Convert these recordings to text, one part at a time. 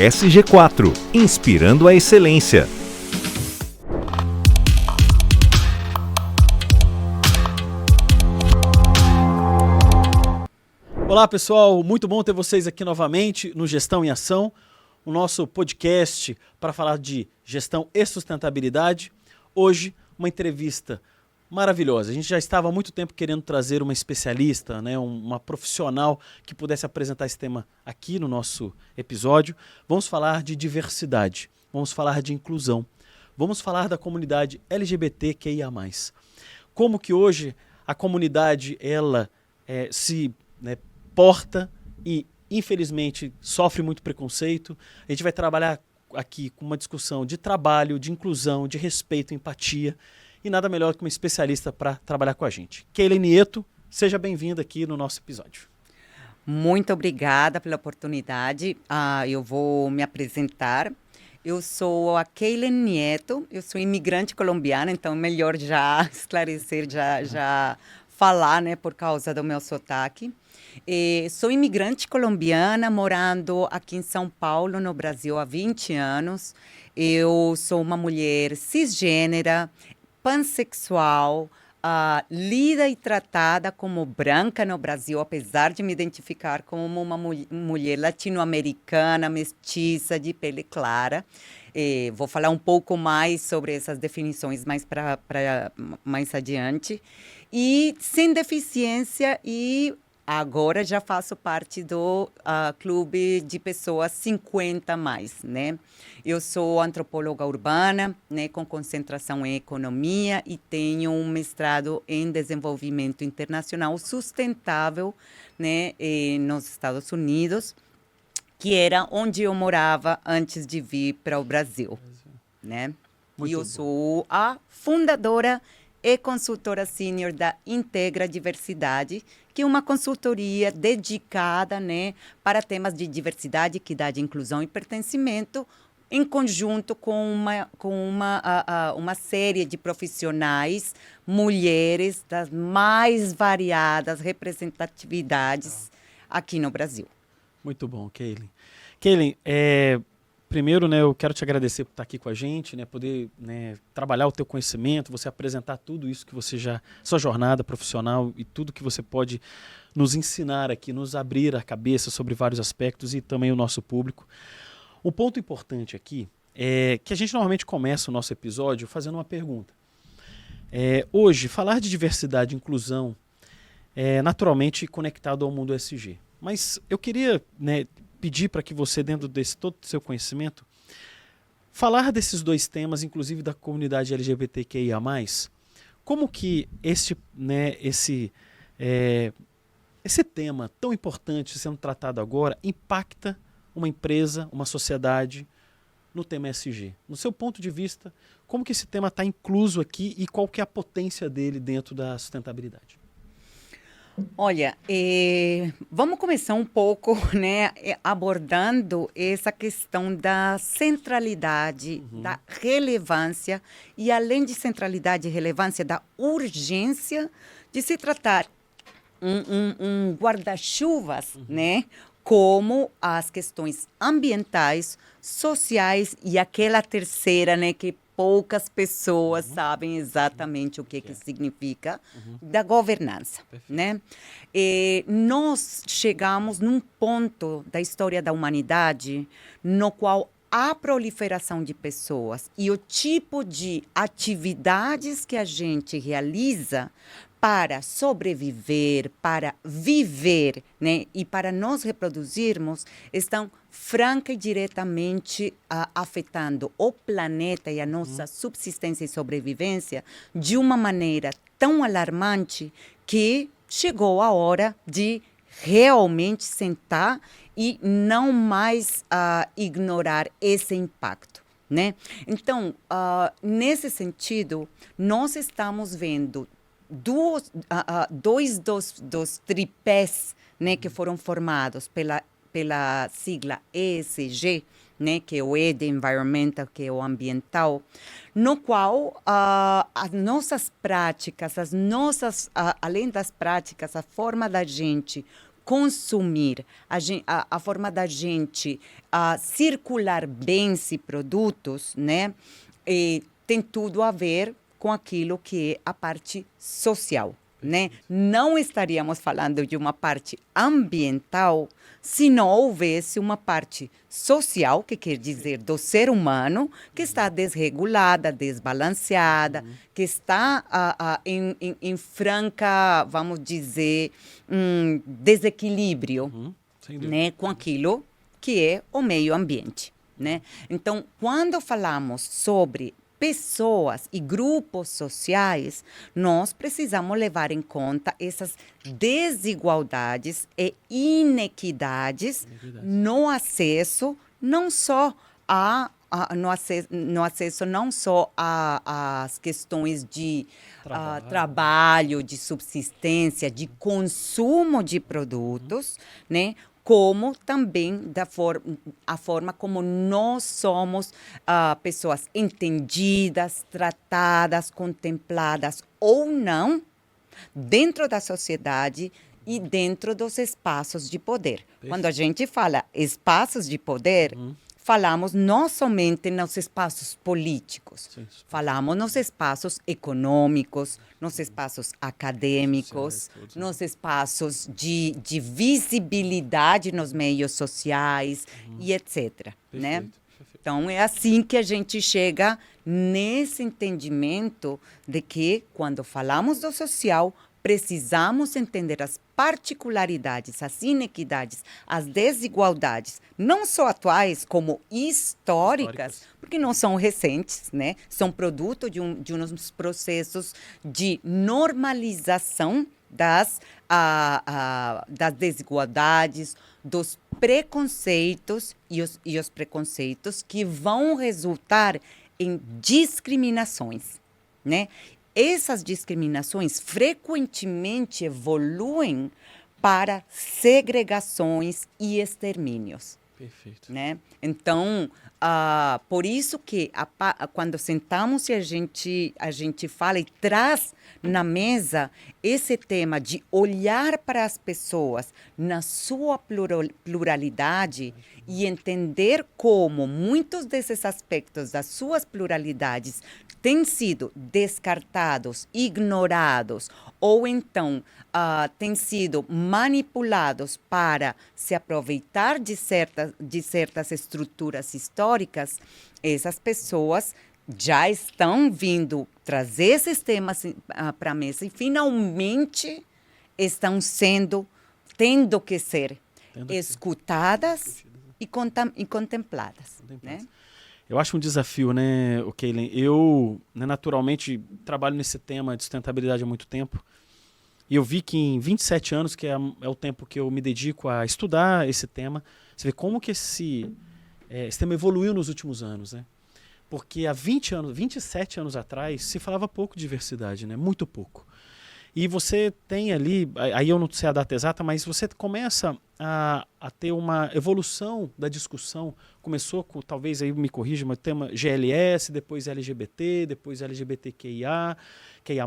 SG4 Inspirando a Excelência. Olá pessoal, muito bom ter vocês aqui novamente no Gestão em Ação, o nosso podcast para falar de gestão e sustentabilidade. Hoje, uma entrevista maravilhosa. A gente já estava há muito tempo querendo trazer uma especialista, né, uma profissional que pudesse apresentar esse tema aqui no nosso episódio. Vamos falar de diversidade, vamos falar de inclusão, vamos falar da comunidade LGBTQIA+. Como que hoje a comunidade ela é, se né, porta e infelizmente sofre muito preconceito. A gente vai trabalhar aqui com uma discussão de trabalho, de inclusão, de respeito, empatia e nada melhor que uma especialista para trabalhar com a gente. Keila Nieto, seja bem-vinda aqui no nosso episódio. Muito obrigada pela oportunidade. Uh, eu vou me apresentar. Eu sou a Keilen Nieto, eu sou imigrante colombiana, então melhor já esclarecer, já, já falar, né, por causa do meu sotaque. E sou imigrante colombiana, morando aqui em São Paulo, no Brasil, há 20 anos. Eu sou uma mulher cisgênera, pansexual, uh, lida e tratada como branca no Brasil, apesar de me identificar como uma mu mulher latino-americana, mestiça, de pele clara. E vou falar um pouco mais sobre essas definições mais para mais adiante. E sem deficiência e Agora já faço parte do uh, clube de pessoas 50 mais, né? Eu sou antropóloga urbana, né, com concentração em economia e tenho um mestrado em desenvolvimento internacional sustentável, né, nos Estados Unidos, que era onde eu morava antes de vir para o Brasil, né? Muito e eu bom. sou a fundadora e consultora sênior da Integra Diversidade, que é uma consultoria dedicada né, para temas de diversidade, equidade, inclusão e pertencimento, em conjunto com uma, com uma, uh, uh, uma série de profissionais, mulheres das mais variadas representatividades aqui no Brasil. Muito bom, Kaylin. Kaylin, é, primeiro, né, eu quero te agradecer por estar aqui com a gente, né, poder né, trabalhar o teu conhecimento, você apresentar tudo isso que você já, sua jornada profissional e tudo que você pode nos ensinar aqui, nos abrir a cabeça sobre vários aspectos e também o nosso público. Um ponto importante aqui é que a gente normalmente começa o nosso episódio fazendo uma pergunta. É, hoje, falar de diversidade e inclusão é naturalmente conectado ao mundo SG. Mas eu queria né, pedir para que você, dentro desse todo o seu conhecimento, falar desses dois temas, inclusive da comunidade LGBTQIA+, como que este, né, esse, é, esse tema tão importante sendo tratado agora impacta uma empresa, uma sociedade no tema SG. No seu ponto de vista, como que esse tema está incluso aqui e qual que é a potência dele dentro da sustentabilidade? Olha, eh, vamos começar um pouco, né, eh, abordando essa questão da centralidade, uhum. da relevância e, além de centralidade e relevância, da urgência de se tratar um, um, um guarda-chuvas, uhum. né, como as questões ambientais, sociais e aquela terceira, né, que poucas pessoas uhum. sabem exatamente o que, que significa uhum. da governança, né? E nós chegamos num ponto da história da humanidade no qual a proliferação de pessoas e o tipo de atividades que a gente realiza para sobreviver, para viver, né, e para nos reproduzirmos, estão franca e diretamente uh, afetando o planeta e a nossa uhum. subsistência e sobrevivência de uma maneira tão alarmante que chegou a hora de realmente sentar e não mais uh, ignorar esse impacto. Né? Então, uh, nesse sentido, nós estamos vendo duas, uh, uh, dois dos, dos tripés né, que foram formados pela, pela sigla ESG, né, que é o E de Environmental, que é o ambiental, no qual uh, as nossas práticas, as nossas, além das práticas, a forma da gente consumir, a, a, a forma da gente a circular bens e produtos, né, e tem tudo a ver com aquilo que é a parte social. Né? Não estaríamos falando de uma parte ambiental se não houvesse uma parte social, que quer dizer do ser humano, que está desregulada, desbalanceada, uhum. que está uh, uh, em, em, em, franca, vamos dizer, um desequilíbrio uhum. né, com aquilo que é o meio ambiente. Né? Então, quando falamos sobre pessoas e grupos sociais, nós precisamos levar em conta essas desigualdades e inequidades no acesso, não só a, a no, acesso, no acesso não só às questões de trabalho. Uh, trabalho, de subsistência, de consumo de produtos, uhum. né? Como também da for a forma como nós somos uh, pessoas entendidas, tratadas, contempladas ou não dentro da sociedade e dentro dos espaços de poder. Quando a gente fala espaços de poder, uhum falamos não somente nos espaços políticos, sim, sim. falamos nos espaços econômicos, nos espaços acadêmicos, certo, nos espaços de, de visibilidade nos meios sociais uhum. e etc. né? Então, é assim que a gente chega nesse entendimento de que, quando falamos do social, precisamos entender as particularidades, as inequidades, as desigualdades, não só atuais, como históricas, históricas. porque não são recentes, né? São produto de, um, de uns processos de normalização das, a, a, das desigualdades, dos preconceitos e os, e os preconceitos que vão resultar em discriminações, né? Essas discriminações frequentemente evoluem para segregações e extermínios. Perfeito. Né? Então, uh, por isso que a, quando sentamos e a gente, a gente fala e traz na mesa esse tema de olhar para as pessoas na sua plural, pluralidade e entender como muitos desses aspectos das suas pluralidades têm sido descartados, ignorados ou então uh, têm sido manipulados para se aproveitar de certas, de certas estruturas históricas, essas pessoas já estão vindo trazer esses temas uh, para a mesa e finalmente estão sendo, tendo que ser tendo escutadas que ser. E, contem e contempladas. Né? Eu acho um desafio, né, o Keilen? Eu, né, naturalmente, trabalho nesse tema de sustentabilidade há muito tempo. E eu vi que em 27 anos, que é, é o tempo que eu me dedico a estudar esse tema, você vê como que esse, é, esse tema evoluiu nos últimos anos, né? Porque há 20 anos, 27 anos atrás, se falava pouco de diversidade, né? Muito pouco. E você tem ali, aí eu não sei a data exata, mas você começa a, a ter uma evolução da discussão. Começou com, talvez aí me corrija, mas tema GLS, depois LGBT, depois LGBTQIA, QIA+,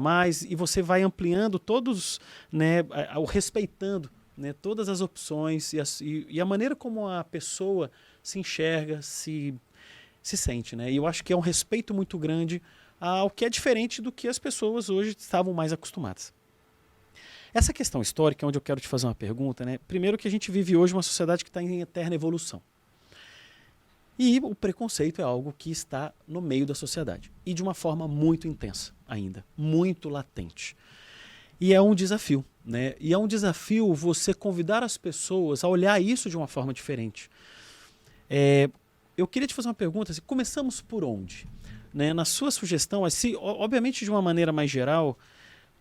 e você vai ampliando todos, né, o respeitando né, todas as opções e, e, e, a maneira como a pessoa se enxerga, se, se sente. Né? E eu acho que é um respeito muito grande ao que é diferente do que as pessoas hoje estavam mais acostumadas. Essa questão histórica, onde eu quero te fazer uma pergunta, né? Primeiro que a gente vive hoje uma sociedade que está em eterna evolução. E o preconceito é algo que está no meio da sociedade. E de uma forma muito intensa ainda, muito latente. E é um desafio, né? E é um desafio você convidar as pessoas a olhar isso de uma forma diferente. É, eu queria te fazer uma pergunta, assim, começamos por onde? Né? Na sua sugestão, assim, obviamente de uma maneira mais geral,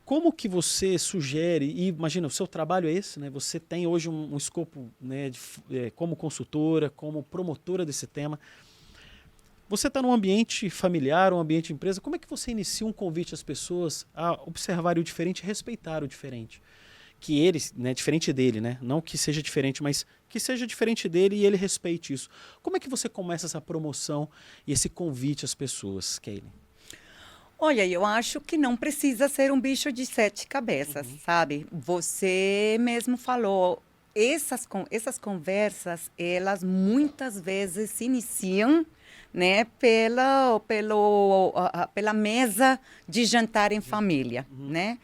como que você sugere, e imagina, o seu trabalho é esse, né? você tem hoje um, um escopo né, de, é, como consultora, como promotora desse tema. Você está num ambiente familiar, um ambiente de empresa, como é que você inicia um convite às pessoas a observar o diferente, respeitar o diferente? Que ele, né, diferente dele, né? Não que seja diferente, mas que seja diferente dele e ele respeite isso. Como é que você começa essa promoção e esse convite às pessoas, Kaylin? Olha, eu acho que não precisa ser um bicho de sete cabeças, uhum. sabe? Você mesmo falou essas, essas conversas, elas muitas vezes se iniciam né, pela, pelo, pela mesa de jantar em família, uhum. né?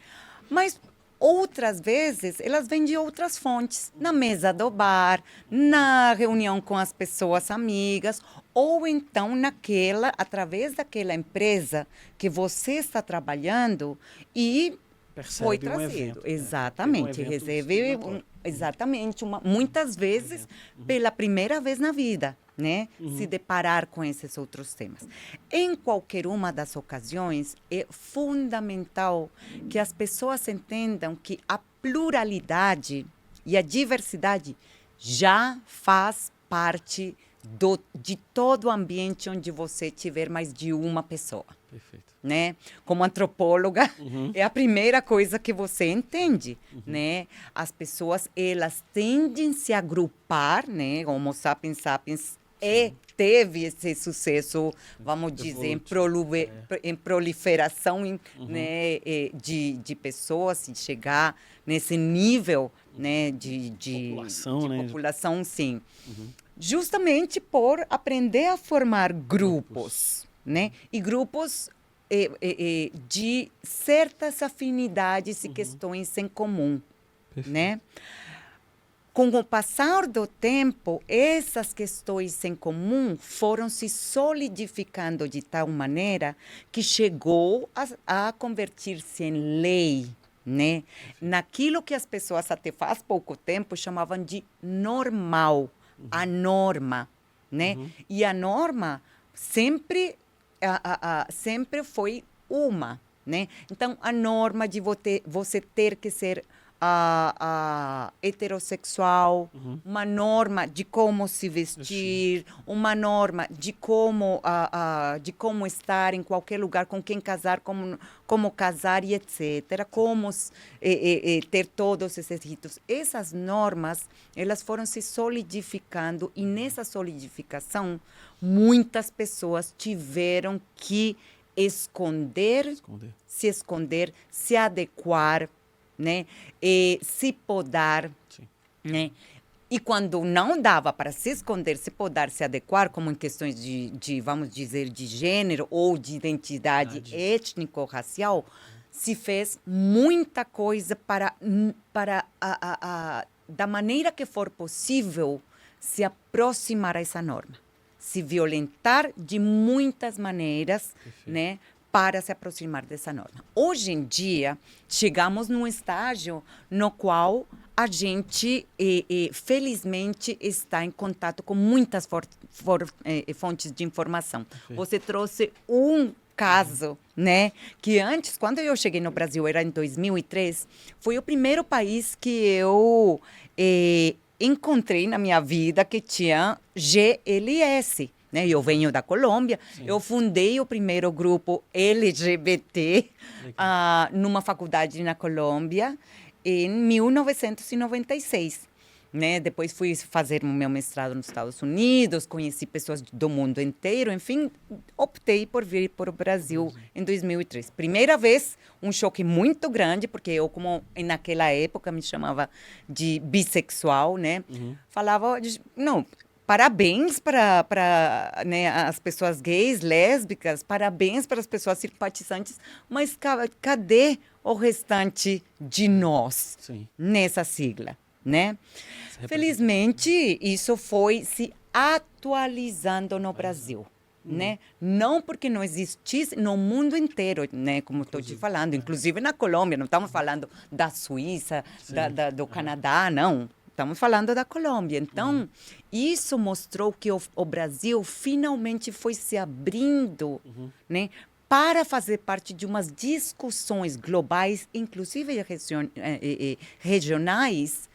Mas outras vezes elas vêm de outras fontes, na mesa do bar, na reunião com as pessoas amigas, ou então naquela, através daquela empresa que você está trabalhando e Percebe foi trazido. Um evento, né? exatamente, um recebe um, exatamente uma, muitas vezes uhum. pela primeira vez na vida né? Uhum. Se deparar com esses outros temas. Em qualquer uma das ocasiões, é fundamental que as pessoas entendam que a pluralidade e a diversidade já faz parte do, de todo o ambiente onde você tiver mais de uma pessoa. Perfeito. Né? Como antropóloga, uhum. é a primeira coisa que você entende, uhum. né? As pessoas, elas tendem a se agrupar, né? Homo sapiens sapiens e teve esse sucesso, vamos dizer, em, prolife é. em proliferação em, uhum. né, de, de pessoas, e chegar nesse nível né, de, de população, de né? população sim. Uhum. Justamente por aprender a formar grupos, grupos. né? E grupos eh, eh, de certas afinidades e uhum. questões em comum, Perfeito. né? Com o passar do tempo, essas questões em comum foram se solidificando de tal maneira que chegou a, a convertir-se em lei, né? Naquilo que as pessoas até faz pouco tempo chamavam de normal, uhum. a norma, né? Uhum. E a norma sempre, a, a, a, sempre foi uma, né? Então, a norma de você, você ter que ser a, a heterossexual, uhum. uma norma de como se vestir, uma norma de como, a, de como estar em qualquer lugar, com quem casar, como, como casar e etc. Como e, e, ter todos esses ritos. Essas normas, elas foram se solidificando e nessa solidificação, muitas pessoas tiveram que esconder, esconder. se esconder, se adequar né? E se podar, Sim. né? E quando não dava para se esconder, se podar, se adequar, como em questões de, de vamos dizer, de gênero ou de identidade étnico-racial, se fez muita coisa para, para a, a, a, da maneira que for possível, se aproximar a essa norma. Se violentar de muitas maneiras, Perfeito. né? Para se aproximar dessa norma. Hoje em dia, chegamos num estágio no qual a gente, eh, eh, felizmente, está em contato com muitas for, for, eh, fontes de informação. Perfeito. Você trouxe um caso, né? Que antes, quando eu cheguei no Brasil, era em 2003, foi o primeiro país que eu eh, encontrei na minha vida que tinha GLS, né? Eu venho da Colômbia. Sim. Eu fundei o primeiro grupo LGBT uh, numa faculdade na Colômbia em 1996. Né? Depois fui fazer meu mestrado nos Estados Unidos, conheci pessoas do mundo inteiro, enfim, optei por vir para o Brasil em 2003. Primeira vez, um choque muito grande, porque eu, como naquela época me chamava de bissexual, né? Uhum. Falava, de, não, parabéns para né, as pessoas gays, lésbicas, parabéns para as pessoas simpatizantes, mas cadê o restante de nós Sim. nessa sigla, né? Felizmente, isso foi se atualizando no Brasil. Hum. Né? Não porque não existisse no mundo inteiro, né? Como estou te falando, inclusive na Colômbia, não estamos falando da Suíça, da, da, do Canadá, não. Estamos falando da Colômbia. Então, uhum. isso mostrou que o, o, Brasil finalmente foi se abrindo uhum. né, para fazer parte de umas discussões globais, inclusive eh, eh, eh, regionais,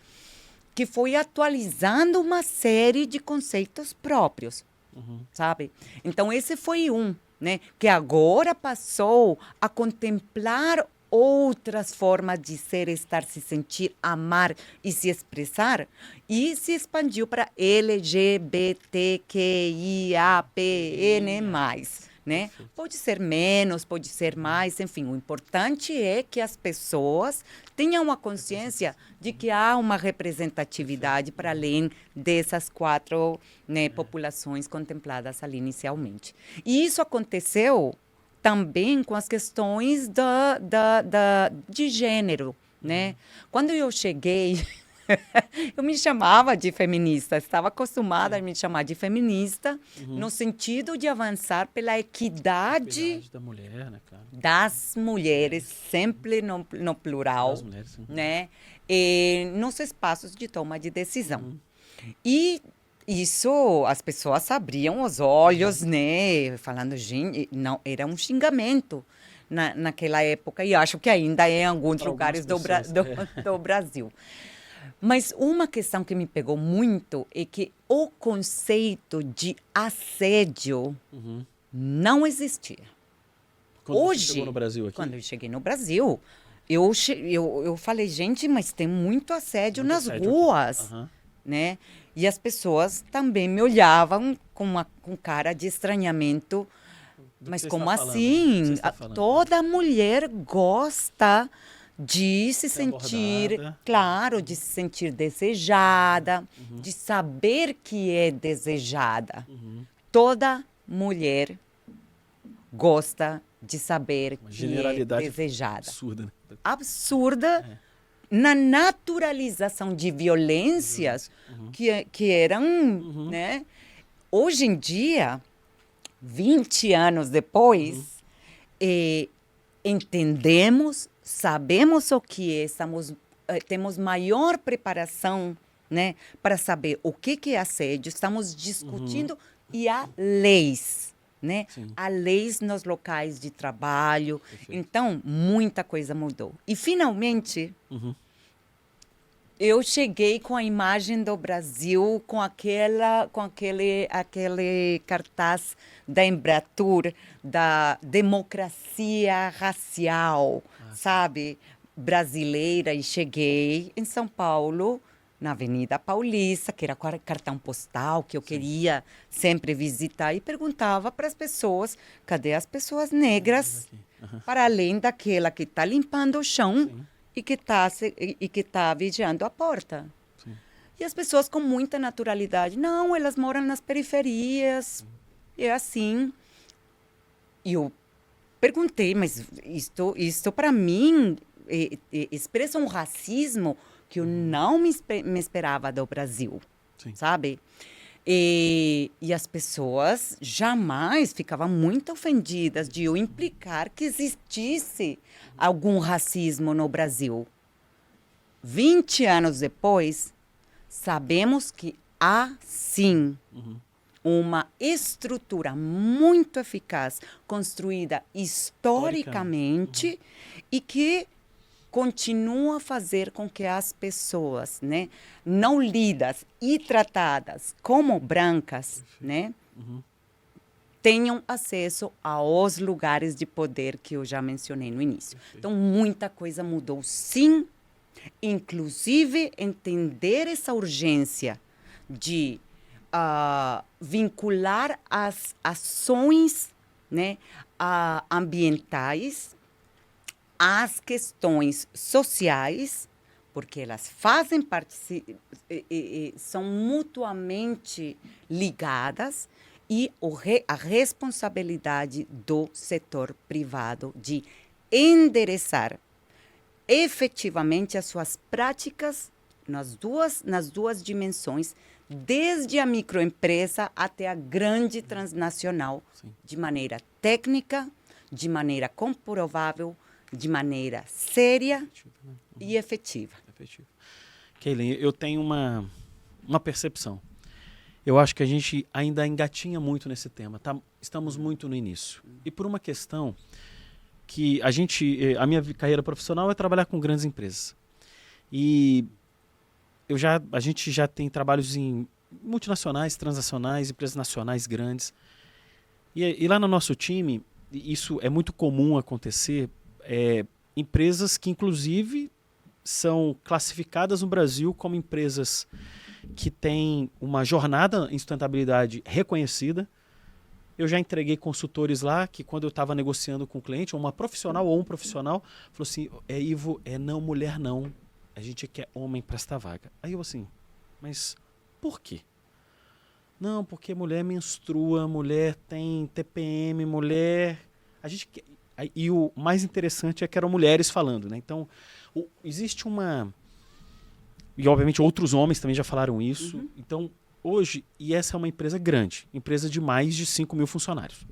que foi atualizando uma série de conceitos próprios, uhum. sabe? Então, esse foi um. Né, que agora passou a contemplar outras formas de ser, estar, se sentir, amar e se expressar, e se expandiu para LGBTQIAPN+. né? Pode ser menos, pode ser mais, enfim. O importante é que as pessoas tenham a consciência de que há uma representatividade para além dessas quatro né, populações contempladas ali inicialmente. E isso aconteceu também com as questões da, da, da, de gênero, né? Quando eu cheguei eu me chamava de feminista, estava acostumada a me chamar de feminista, uhum. no sentido de avançar pela equidade, da mulher, né, claro. das mulheres, sempre no, no plural, mulheres, né? E nos espaços de toma de decisão. Uhum. E isso as pessoas abriam os olhos, né? Falando, gente, não, era um xingamento. Na, naquela época, e acho que ainda é em alguns Para lugares do, Bra do, é. do Brasil. Mas uma questão que me pegou muito é que o conceito de assédio uhum. não existia. Quando Hoje, chegou no Brasil aqui? Quando eu cheguei no Brasil, eu, eu, eu falei, gente, mas tem muito assédio muito nas assédio ruas, uhum. né? E as pessoas também me olhavam com uma com cara de estranhamento. Do mas como assim? Toda mulher gosta de se sentir, abordada. claro, de se sentir desejada, uhum. de saber que é desejada. Uhum. Toda mulher gosta de saber Uma que é desejada. Absurda. Né? Absurda é. Na naturalização de violências uhum. que, que eram, uhum. né? Hoje em dia, 20 anos depois, uhum. eh, entendemos sabemos o que é, estamos, eh, temos maior preparação né, para saber o que, que é assédio, estamos discutindo uhum. e há leis. Né? Há leis nos locais de trabalho. Perfeito. Então, muita coisa mudou. E, finalmente, uhum. Eu cheguei com a imagem do Brasil, com, aquela, com aquele, aquele cartaz da Embratur, da democracia racial sabe, brasileira e cheguei em São Paulo, na Avenida Paulista, que era cartão postal que eu Sim. queria sempre visitar e perguntava para as pessoas, cadê as pessoas negras? Uhum. Para além daquela que está limpando o chão Sim. E que está e que tá vigiando a porta. Sim. E as pessoas com muita naturalidade, não, elas moram nas periferias. É assim. E eu perguntei, mas isto, isto para mim é, é, expressa um racismo que eu uhum. não me, me esperava do Brasil, Sim. sabe? E, e, as pessoas jamais ficavam muito ofendidas de eu implicar que existisse algum racismo no Brasil. 20 anos depois, sabemos que há sim. Uhum uma estrutura muito eficaz, construída historicamente uhum. e que continua a fazer com que as pessoas, né, não lidas e tratadas como brancas, né, uhum. tenham acesso aos lugares de poder que eu já mencionei no início. Perfeito. Então, muita coisa mudou, sim, inclusive entender essa urgência de uh, vincular as ações né, uh, ambientais às questões sociais, porque elas fazem parte, são mutuamente ligadas, e a responsabilidade do setor privado de endereçar efetivamente as suas práticas nas duas, nas duas dimensões desde a microempresa até a grande transnacional, Sim. de maneira técnica, de maneira comprovável, de maneira séria efetiva, né? uhum. e efetiva. efetiva. Keilen, eu tenho uma, uma percepção. Eu acho que a gente ainda engatinha muito nesse tema. Tá? Estamos muito no início. E por uma questão que a gente, eh, a minha carreira profissional é trabalhar com grandes empresas. E eu já, a gente já tem trabalhos em multinacionais, transnacionais, empresas nacionais grandes. E, e lá no nosso time, isso é muito comum acontecer, é, empresas que inclusive são classificadas no Brasil como empresas que têm uma jornada em sustentabilidade reconhecida, Eu já entreguei consultores lá que quando eu estava negociando com o cliente, uma profissional ou um profissional, falou assim, é Ivo, é não mulher não, a gente quer homem para esta vaga. Aí eu assim, mas por quê? Não, porque mulher menstrua, mulher tem TPM, mulher. A gente quer... E o mais interessante é que eram mulheres falando, né? Então, o... existe uma. E obviamente outros homens também já falaram isso. Uhum. Então, hoje, e essa é uma empresa grande, empresa de mais de 5 mil funcionários.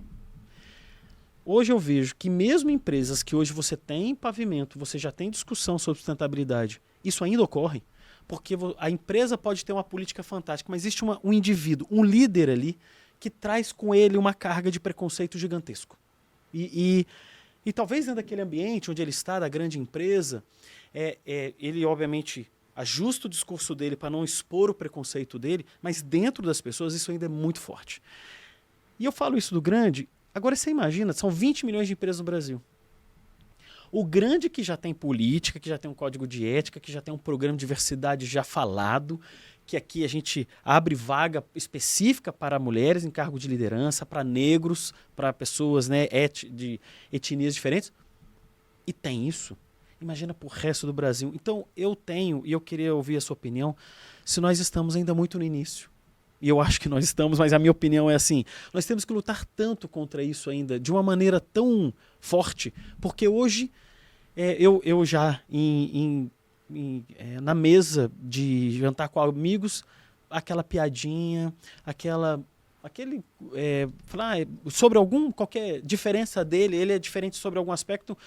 Hoje eu vejo que mesmo empresas que hoje você tem pavimento, você já tem discussão sobre sustentabilidade, isso ainda ocorre porque a empresa pode ter uma política fantástica, mas existe uma, um indivíduo, um líder ali, que traz com ele uma carga de preconceito gigantesco. E, e, e talvez dentro daquele ambiente onde ele está, da grande empresa, é, é, ele obviamente ajusta o discurso dele para não expor o preconceito dele, mas dentro das pessoas isso ainda é muito forte. E eu falo isso do grande, agora você imagina, são 20 milhões de empresas no Brasil. O grande que já tem política, que já tem um código de ética, que já tem um programa de diversidade já falado, que aqui a gente abre vaga específica para mulheres em cargo de liderança, para negros, para pessoas né, et, de etnias diferentes. E tem isso. Imagina para o resto do Brasil. Então eu tenho, e eu queria ouvir a sua opinião, se nós estamos ainda muito no início. E eu acho que nós estamos, mas a minha opinião é assim: nós temos que lutar tanto contra isso ainda, de uma maneira tão forte, porque hoje é, eu, eu já em, em, em, é, na mesa de jantar com amigos, aquela piadinha, aquela aquele é, falar ah, sobre algum qualquer diferença dele, ele é diferente sobre algum aspecto,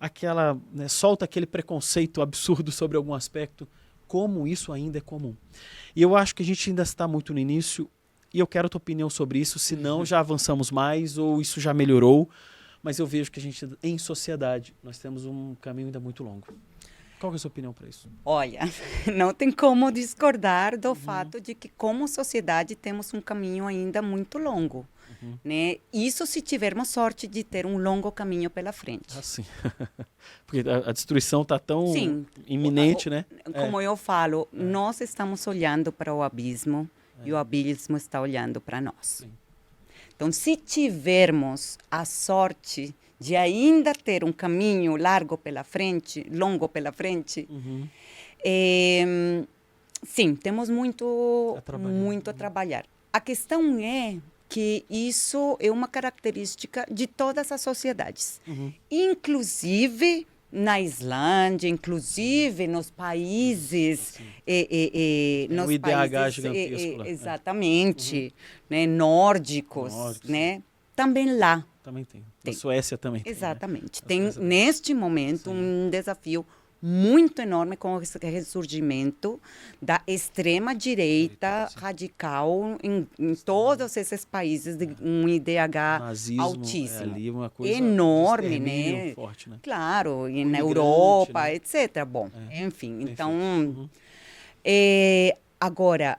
aquela né, solta aquele preconceito absurdo sobre algum aspecto, como isso ainda é comum. E eu acho que a gente ainda está muito no início e eu quero a tua opinião sobre isso, se não já avançamos mais ou isso já melhorou mas eu vejo que a gente, em sociedade, nós temos um caminho ainda muito longo. Qual é a sua opinião para isso? Olha, não tem como discordar do uhum. fato de que, como sociedade, temos um caminho ainda muito longo. Uhum. Né? Isso se tivermos sorte de ter um longo caminho pela frente. Ah, sim. Porque a, a destruição está tão sim. iminente, o, né? Como é. eu falo, é. nós estamos olhando para o abismo é. e o abismo está olhando para nós. Sim. Então, se tivermos a sorte de ainda ter um caminho largo pela frente, longo pela frente, uhum. é, sim, temos muito a muito a trabalhar. A questão é que isso é uma característica de todas as sociedades, uhum. inclusive na Islândia, inclusive nos países, e, e, e, nos o IDH países, gigantesco e, exatamente, uhum. né, nórdicos, nórdicos, né, também lá. Também tem. tem. Na Suécia também. Exatamente. Tem, né? tem neste momento Sim. um desafio muito enorme com o ressurgimento da extrema direita radical em, em, todos esses países de um IDH Nazismo, altíssimo, é uma coisa enorme, né? Forte, né? Claro, e na Europa, né? etc. Bom, é. enfim, então uhum. é, agora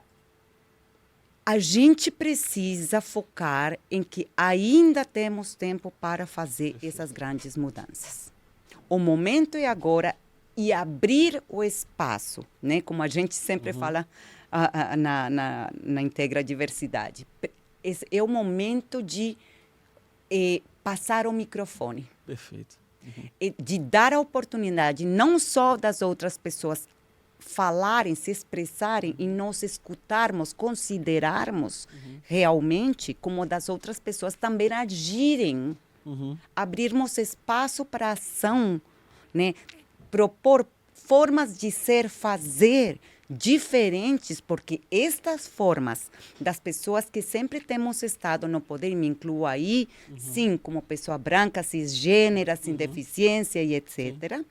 a gente precisa focar em que ainda temos tempo para fazer essas grandes mudanças. O momento é agora e abrir o espaço, né? Como a gente sempre uhum. fala uh, uh, na, na, na Integra Diversidade. Esse é o momento de eh, passar o microfone. Perfeito. Uhum. De dar a oportunidade não só das outras pessoas falarem, se expressarem e nós escutarmos, considerarmos uhum. realmente como das outras pessoas também agirem, uhum. abrirmos espaço para ação, né? propor formas de ser, fazer diferentes, porque estas formas das pessoas que sempre temos estado no poder, me incluo aí, uhum. sim, como pessoa branca, cisgênera, sem uhum. deficiência e etc.,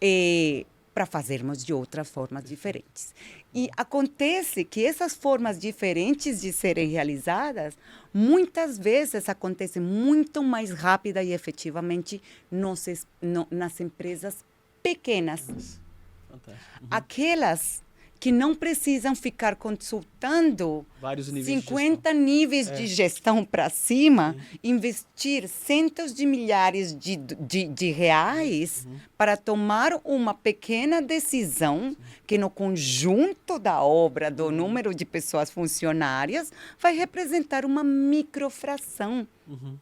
eh, para fazermos de outras formas diferentes. E acontece que essas formas diferentes de serem realizadas, muitas vezes acontecem muito mais rápida e efetivamente nos, no, nas empresas pequenas. Uhum. Aquelas que não precisam ficar consultando Vários níveis 50 níveis É. de gestão para cima, investir centos de milhares de, de, de reais Uhum. para tomar uma pequena decisão que, no conjunto da obra, Uhum. do número de pessoas funcionárias, vai representar uma microfração. Uhum.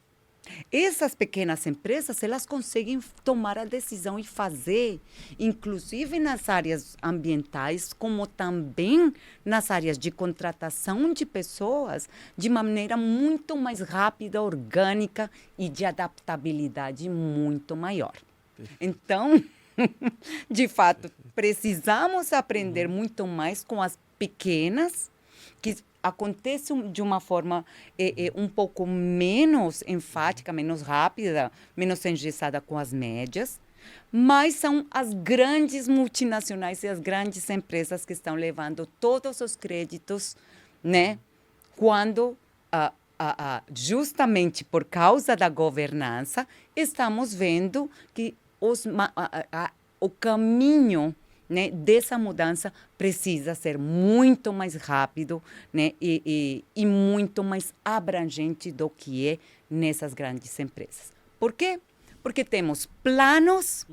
Essas pequenas empresas, elas conseguem tomar a decisão e fazer, inclusive nas áreas ambientais, como também nas áreas de contratação de pessoas, de maneira muito mais rápida, orgânica e de adaptabilidade muito maior. Então, de fato, precisamos aprender muito mais com as pequenas, que acontece de uma forma eh, eh, um pouco menos enfática, menos rápida, menos engessada com as médias, mas são as grandes multinacionais e as grandes empresas que estão levando todos os créditos, né? Quando ah, ah, justamente por causa da governança estamos vendo que os, o caminho né, dessa mudança precisa ser muito mais rápido né, e, e, e muito mais abrangente do que é nessas grandes empresas. Por quê? Porque temos planos,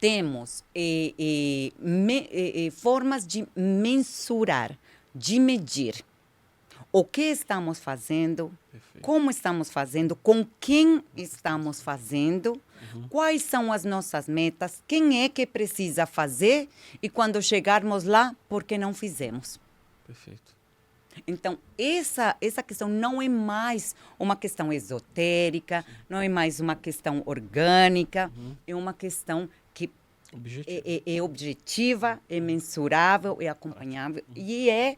temos eh, eh, me- eh, formas de mensurar, de medir o que estamos fazendo, como estamos fazendo, com quem estamos fazendo, quais são as nossas metas, quem é que precisa fazer? E quando chegarmos lá, por que não fizemos. Perfeito. Então, essa, essa questão não é mais uma questão esotérica, não é mais uma questão orgânica, é uma questão que é, é- é objetiva, é mensurável, é acompanhável e é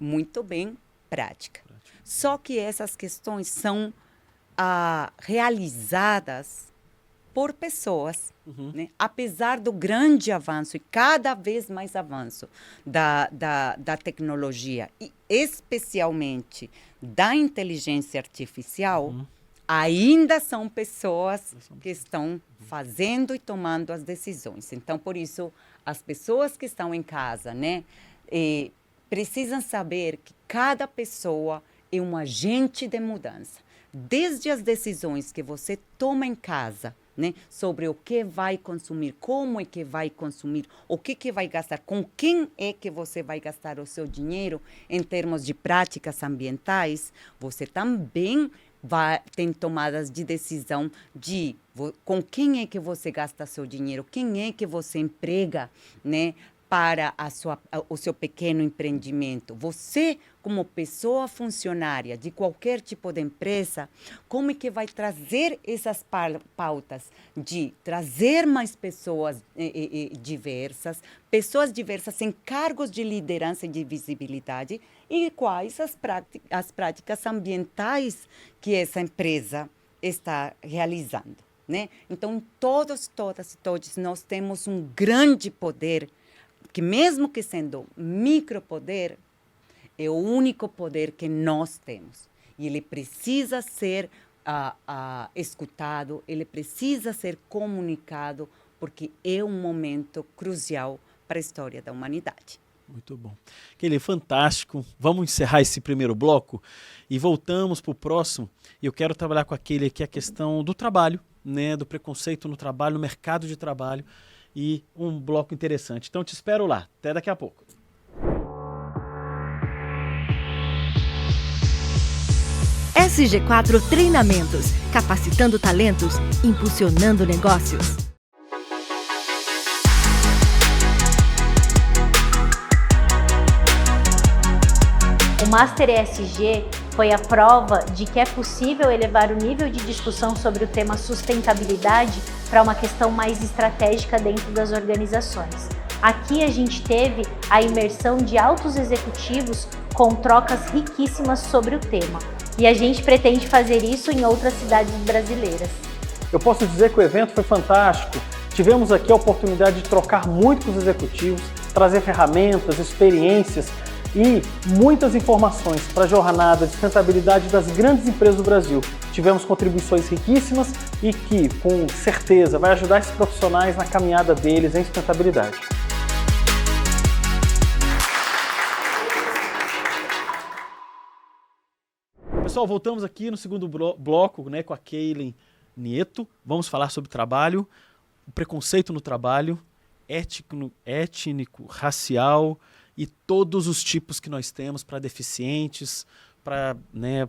muito bem prática. Só que essas questões são ah, realizadas por pessoas, né? apesar do grande avanço e cada vez mais avanço da, da, da tecnologia e especialmente da inteligência artificial, ainda são pessoas que estão fazendo e tomando as decisões. Então, por isso, as pessoas que estão em casa, né, eh, precisam saber que cada pessoa é um agente de mudança. Desde as decisões que você toma em casa, né, sobre o que vai consumir, como é que vai consumir, o que que vai gastar, com quem é que você vai gastar o seu dinheiro em termos de práticas ambientais, você também vai, tem tomadas de decisão de com quem é que você gasta seu dinheiro, quem é que você emprega, né, para a sua, o seu pequeno empreendimento. Você, como pessoa funcionária de qualquer tipo de empresa, como é que vai trazer essas pa- pautas de trazer mais pessoas diversas, pessoas diversas em cargos de liderança e de visibilidade, e quais as, as práticas ambientais que essa empresa está realizando. Né? Então, todos, todas e todos nós temos um grande poder que mesmo que sendo micropoder, é o único poder que nós temos. E ele precisa ser ah, ah, escutado, ele precisa ser comunicado, porque é um momento crucial para a história da humanidade. Muito bom. Aquele fantástico. Vamos encerrar esse primeiro bloco e voltamos para o próximo. Eu quero trabalhar com aquele aqui a questão do trabalho, né, do preconceito no trabalho, no mercado de trabalho e um bloco interessante. Então te espero lá. Até daqui a pouco. SG4 Treinamentos capacitando talentos, impulsionando negócios. O Master ESG foi a prova de que é possível elevar o nível de discussão sobre o tema sustentabilidade para uma questão mais estratégica dentro das organizações. Aqui a gente teve a imersão de altos executivos com trocas riquíssimas sobre o tema. E a gente pretende fazer isso em outras cidades brasileiras. Eu posso dizer que o evento foi fantástico. Tivemos aqui a oportunidade de trocar muito com os executivos, trazer ferramentas, experiências e muitas informações para a jornada de sustentabilidade das grandes empresas do Brasil. Tivemos contribuições riquíssimas e que, com certeza, vai ajudar esses profissionais na caminhada deles em sustentabilidade. Pessoal, voltamos aqui no segundo blo bloco né, com a Keilen Nieto. Vamos falar sobre trabalho, o preconceito no trabalho, étnico, étnico racial e todos os tipos que nós temos para deficientes, para né,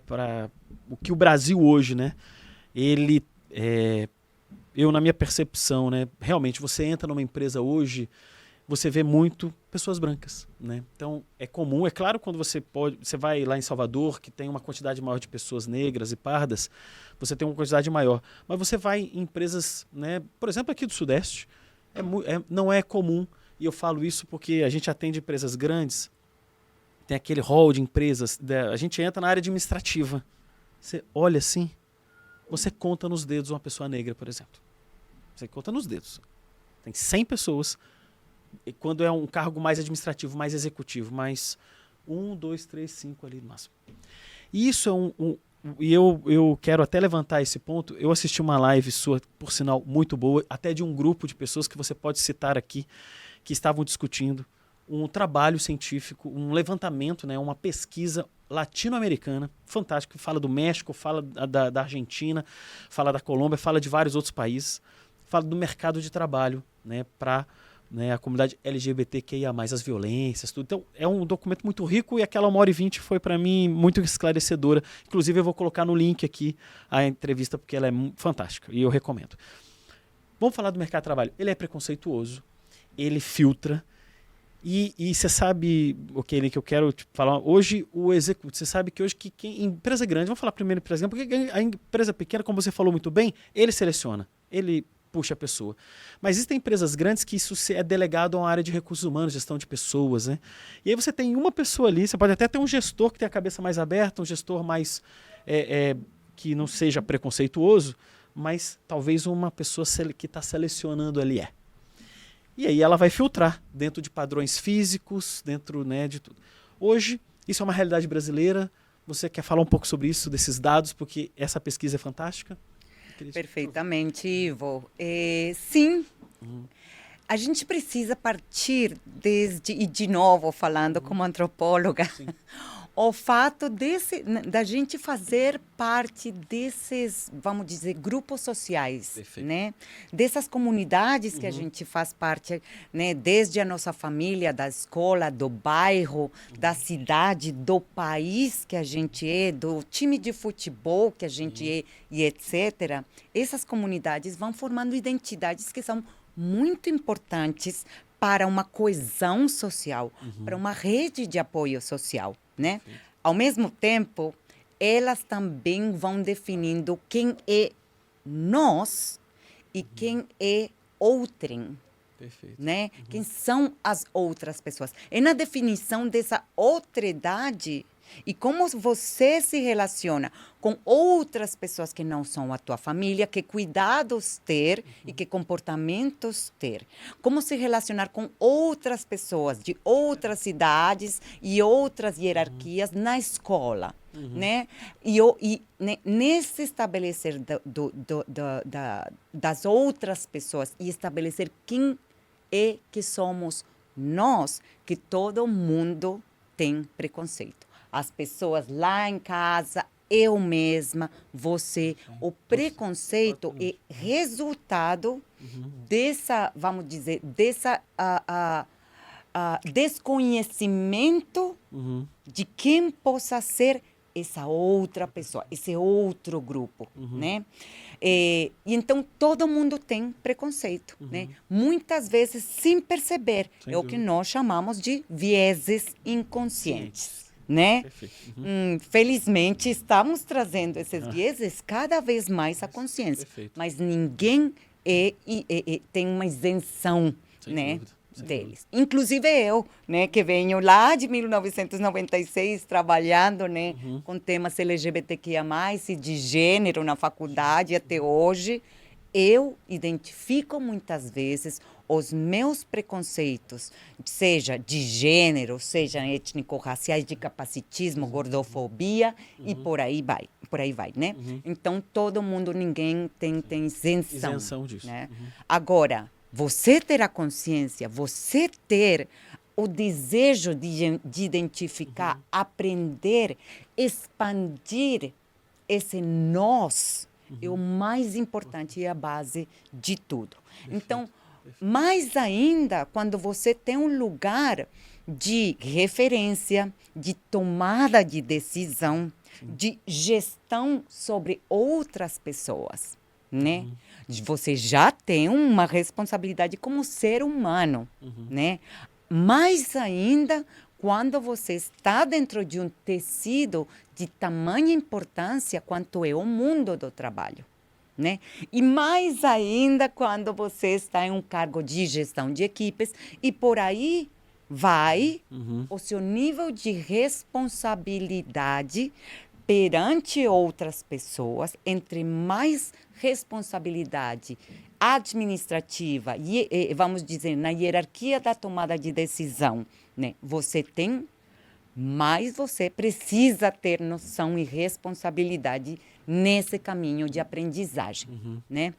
o que o Brasil hoje, né? Ele, é, eu na minha percepção, né? Realmente, você entra numa empresa hoje você vê muito pessoas brancas, né? Então é comum, é claro, quando você pode, você vai lá em Salvador, que tem uma quantidade maior de pessoas negras e pardas, você tem uma quantidade maior. Mas você vai em empresas, né? Por exemplo, aqui do Sudeste, é, é, não é comum. E eu falo isso porque a gente atende empresas grandes, tem aquele hall de empresas, a gente entra na área administrativa. Você olha assim, você conta nos dedos uma pessoa negra, por exemplo. Você conta nos dedos. Tem 100 pessoas quando é um cargo mais administrativo, mais executivo, mais um, dois, três, cinco ali no máximo. Isso é um, um e eu, eu quero até levantar esse ponto. Eu assisti uma live sua, por sinal, muito boa, até de um grupo de pessoas que você pode citar aqui, que estavam discutindo um trabalho científico, um levantamento, né, uma pesquisa latino-americana, fantástica, fala do México, fala da, da Argentina, fala da Colômbia, fala de vários outros países, fala do mercado de trabalho né, para né, a comunidade LGBTQIA, as violências, tudo. Então, é um documento muito rico e aquela uma hora e vinte foi para mim muito esclarecedora. Inclusive, eu vou colocar no link aqui a entrevista, porque ela é fantástica e eu recomendo. Vamos falar do mercado de trabalho. Ele é preconceituoso, ele filtra. E você sabe, ok, que eu quero falar. Hoje, o executivo, você sabe que hoje, que quem, empresa grande, vamos falar primeiro empresa grande, porque a empresa pequena, como você falou muito bem, ele seleciona. Ele puxa a pessoa. Mas existem empresas grandes que isso é delegado a uma área de recursos humanos, gestão de pessoas, né? E aí você tem uma pessoa ali, você pode até ter um gestor que tem a cabeça mais aberta, um gestor mais é, é, que não seja preconceituoso, mas talvez uma pessoa que está selecionando ali é. E aí ela vai filtrar dentro de padrões físicos, dentro né, de tudo. Hoje, isso é uma realidade brasileira. Você quer falar um pouco sobre isso, desses dados, porque essa pesquisa é fantástica? Perfeitamente, Ivo. É, sim, uhum. a gente precisa partir desde, e de novo falando uhum. como antropóloga, sim. o fato desse, da gente fazer parte desses, vamos dizer, grupos sociais, Perfeito. né? Dessas comunidades que uhum. a gente faz parte, né? Desde a nossa família, da escola, do bairro, uhum. da cidade, do país que a gente é, do time de futebol que a gente uhum. é e etc. Essas comunidades vão formando identidades que são muito importantes para uma coesão social, uhum. para uma rede de apoio social né? Ao mesmo tempo, elas também vão definindo quem é nós e uhum. quem é outrem. Perfeito. Né? Uhum. Quem são as outras pessoas. É na definição dessa outredade e como você se relaciona com outras pessoas que não são a tua família, que cuidados ter uhum. e que comportamentos ter. Como se relacionar com outras pessoas de outras cidades e outras hierarquias uhum. na escola. Uhum. Né? E, e né, nesse estabelecer do, do, do, da, das outras pessoas e estabelecer quem é que somos nós, que todo mundo tem preconceito as pessoas lá em casa, eu mesma, você. O preconceito é resultado uhum. dessa, vamos dizer, dessa uh, uh, uh, desconhecimento uhum. de quem possa ser essa outra pessoa, esse outro grupo, uhum. né? E, e, então todo mundo tem preconceito, uhum. né? Muitas vezes sem perceber, Sem é dúvida. o que nós chamamos de vieses inconscientes né? Uhum. Hum, felizmente estamos trazendo esses ah. vieses cada vez mais à consciência, Perfeito. mas ninguém é, é, é, tem uma isenção, Sem né? Dúvida deles. Inclusive eu, né, que venho lá de 1996 trabalhando, né, uhum. com temas LGBTQIA+, e de gênero na faculdade até hoje, eu identifico muitas vezes os meus preconceitos, seja de gênero, seja étnico-raciais, de capacitismo, uhum. gordofobia uhum. e por aí vai, por aí vai, né? Uhum. Então todo mundo, ninguém tem, tem isenção. Isenção disso. Né? Uhum. Agora, você ter a consciência, você ter o desejo de, de identificar, aprender, expandir esse nós é o mais importante e a base de tudo. Então, mais ainda quando você tem um lugar de referência, de tomada de decisão, de gestão sobre outras pessoas, né? Você já tem uma responsabilidade como ser humano, né? Mais ainda quando você está dentro de um tecido de tamanha importância quanto é o mundo do trabalho. Né? E mais ainda quando você está em um cargo de gestão de equipes e por aí vai Uhum. o seu nível de responsabilidade perante outras pessoas, entre mais responsabilidade administrativa e, e, vamos dizer na hierarquia da tomada de decisão, né, você tem mais você precisa ter noção e responsabilidade nesse caminho de aprendizagem, né?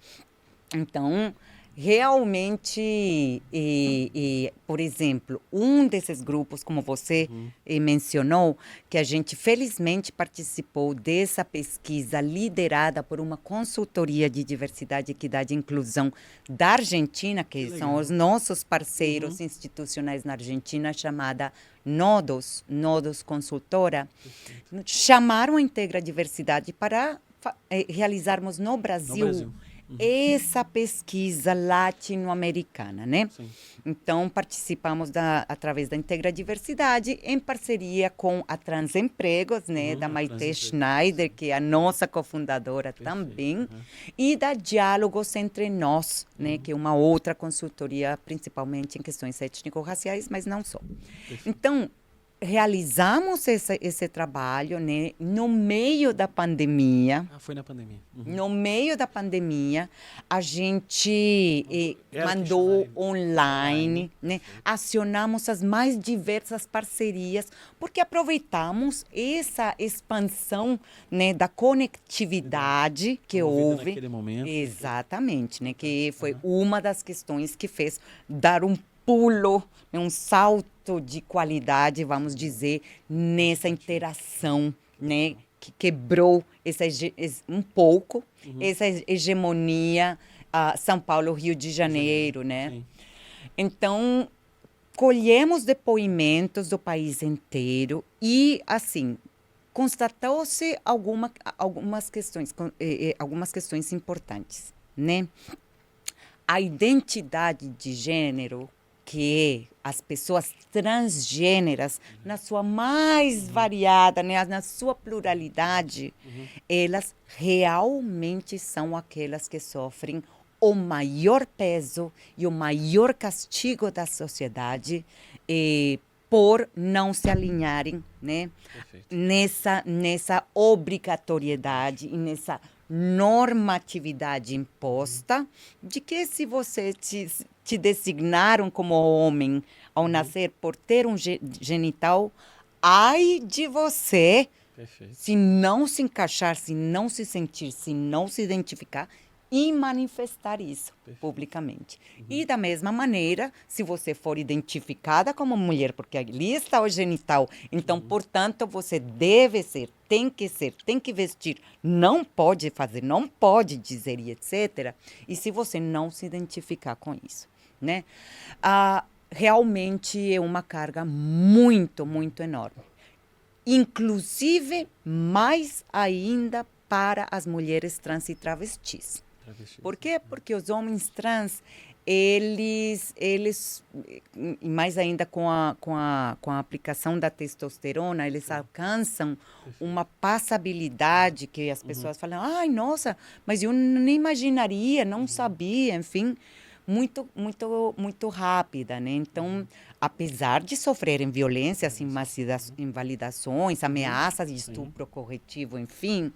Então, realmente, e, e, por exemplo, um desses grupos, como você eh, mencionou, que a gente felizmente participou dessa pesquisa liderada por uma consultoria de diversidade, equidade e inclusão da Argentina, que, Que são os nossos parceiros institucionais na Argentina, chamada Nodos, Nodos Consultora, chamaram a Integra Diversidade para eh, realizarmos no Brasil, No Brasil. Essa pesquisa latino-americana, né? Sim. Então, participamos da, através da Integra Diversidade em parceria com a Transempregos, né, Uhum, da Maite. Schneider, que é a nossa cofundadora também, uhum. e da Diálogos Entre Nós, né, que é uma outra consultoria, principalmente em questões étnico-raciais, mas não só. Então, realizamos esse, esse trabalho né, no meio da pandemia. Ah, foi na pandemia. Uhum. No meio da pandemia, a gente eh, mandou questionário. online, né? acionamos as mais diversas parcerias, porque aproveitamos essa expansão né, da conectividade que Movida houve. naquele momento. Exatamente, né? Que foi uma das questões que fez dar um pulo, né, um salto de qualidade, vamos dizer, nessa interação, né? Que quebrou essa, um pouco essa he- hegemonia ah, São Paulo, Rio de Janeiro, né? Sim. Então, colhemos depoimentos do país inteiro e, assim, constatou-se alguma, algumas questões, eh, eh, algumas questões importantes, né? A identidade de gênero que as pessoas transgêneras, na sua mais variada, né, na sua pluralidade, elas realmente são aquelas que sofrem o maior peso e o maior castigo da sociedade eh, por não se alinharem, né? Perfeito. nessa, nessa obrigatoriedade e nessa normatividade imposta de que se você te, te designaram como homem ao nascer por ter um ge- genital, ai de você Perfeito. se não se encaixar, se não se sentir, se não se identificar e manifestar isso publicamente. E da mesma maneira, se você for identificada como mulher, porque ali está o genital, então, portanto, você deve ser, tem que ser, tem que vestir, não pode fazer, não pode dizer e etc. E se você não se identificar com isso, né? Ah, realmente é uma carga muito, muito enorme inclusive mais ainda para as mulheres trans e travestis. Travesti. Por quê? Porque os homens trans, eles, eles e mais ainda com a, com, a, com a aplicação da testosterona, eles alcançam uma passabilidade que as pessoas falam, ai, nossa, mas eu nem imaginaria, não sabia, enfim, muito, muito, muito rápida, né? Então, apesar de sofrerem violências, invasida- invalidações, ameaças de estupro corretivo, enfim,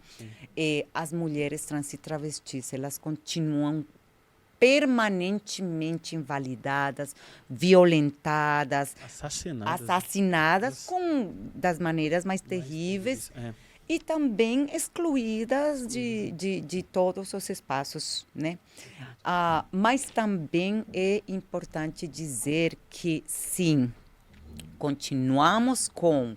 eh, as mulheres trans e travestis, elas continuam permanentemente invalidadas, violentadas, Assassinadas. assassinadas com das maneiras mais terríveis. É. e também excluídas de, de, de todos os espaços, né? Ah, mas também é importante dizer que sim, continuamos com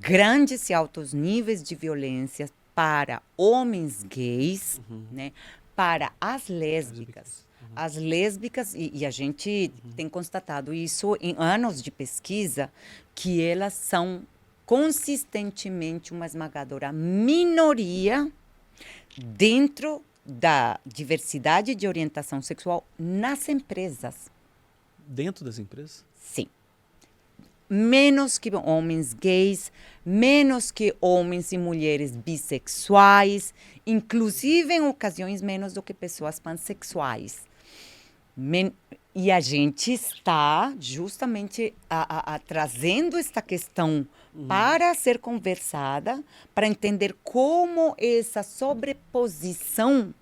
grandes e altos níveis de violência para homens gays, né, para as lésbicas. As lésbicas, e, e a gente tem constatado isso em anos de pesquisa, que elas são consistentemente uma esmagadora minoria dentro da diversidade de orientação sexual nas empresas. Dentro das empresas? Sim. Menos que homens gays, menos que homens e mulheres bissexuais, inclusive em ocasiões menos do que pessoas pansexuais. Men e a gente está justamente a, a, a, trazendo esta questão uhum. para ser conversada, para entender como essa sobreposição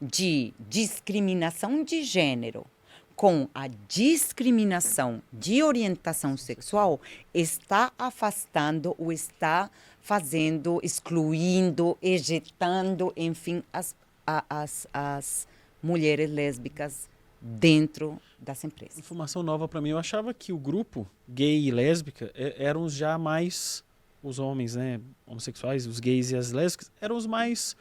de discriminação de gênero com a discriminação de orientação sexual está afastando ou está fazendo, excluindo, ejetando, enfim, as, as, as mulheres lésbicas dentro das empresas. Informação nova para mim. Eu achava que o grupo gay e lésbica eram já mais os homens, né, homossexuais, os gays e as lésbicas, eram os mais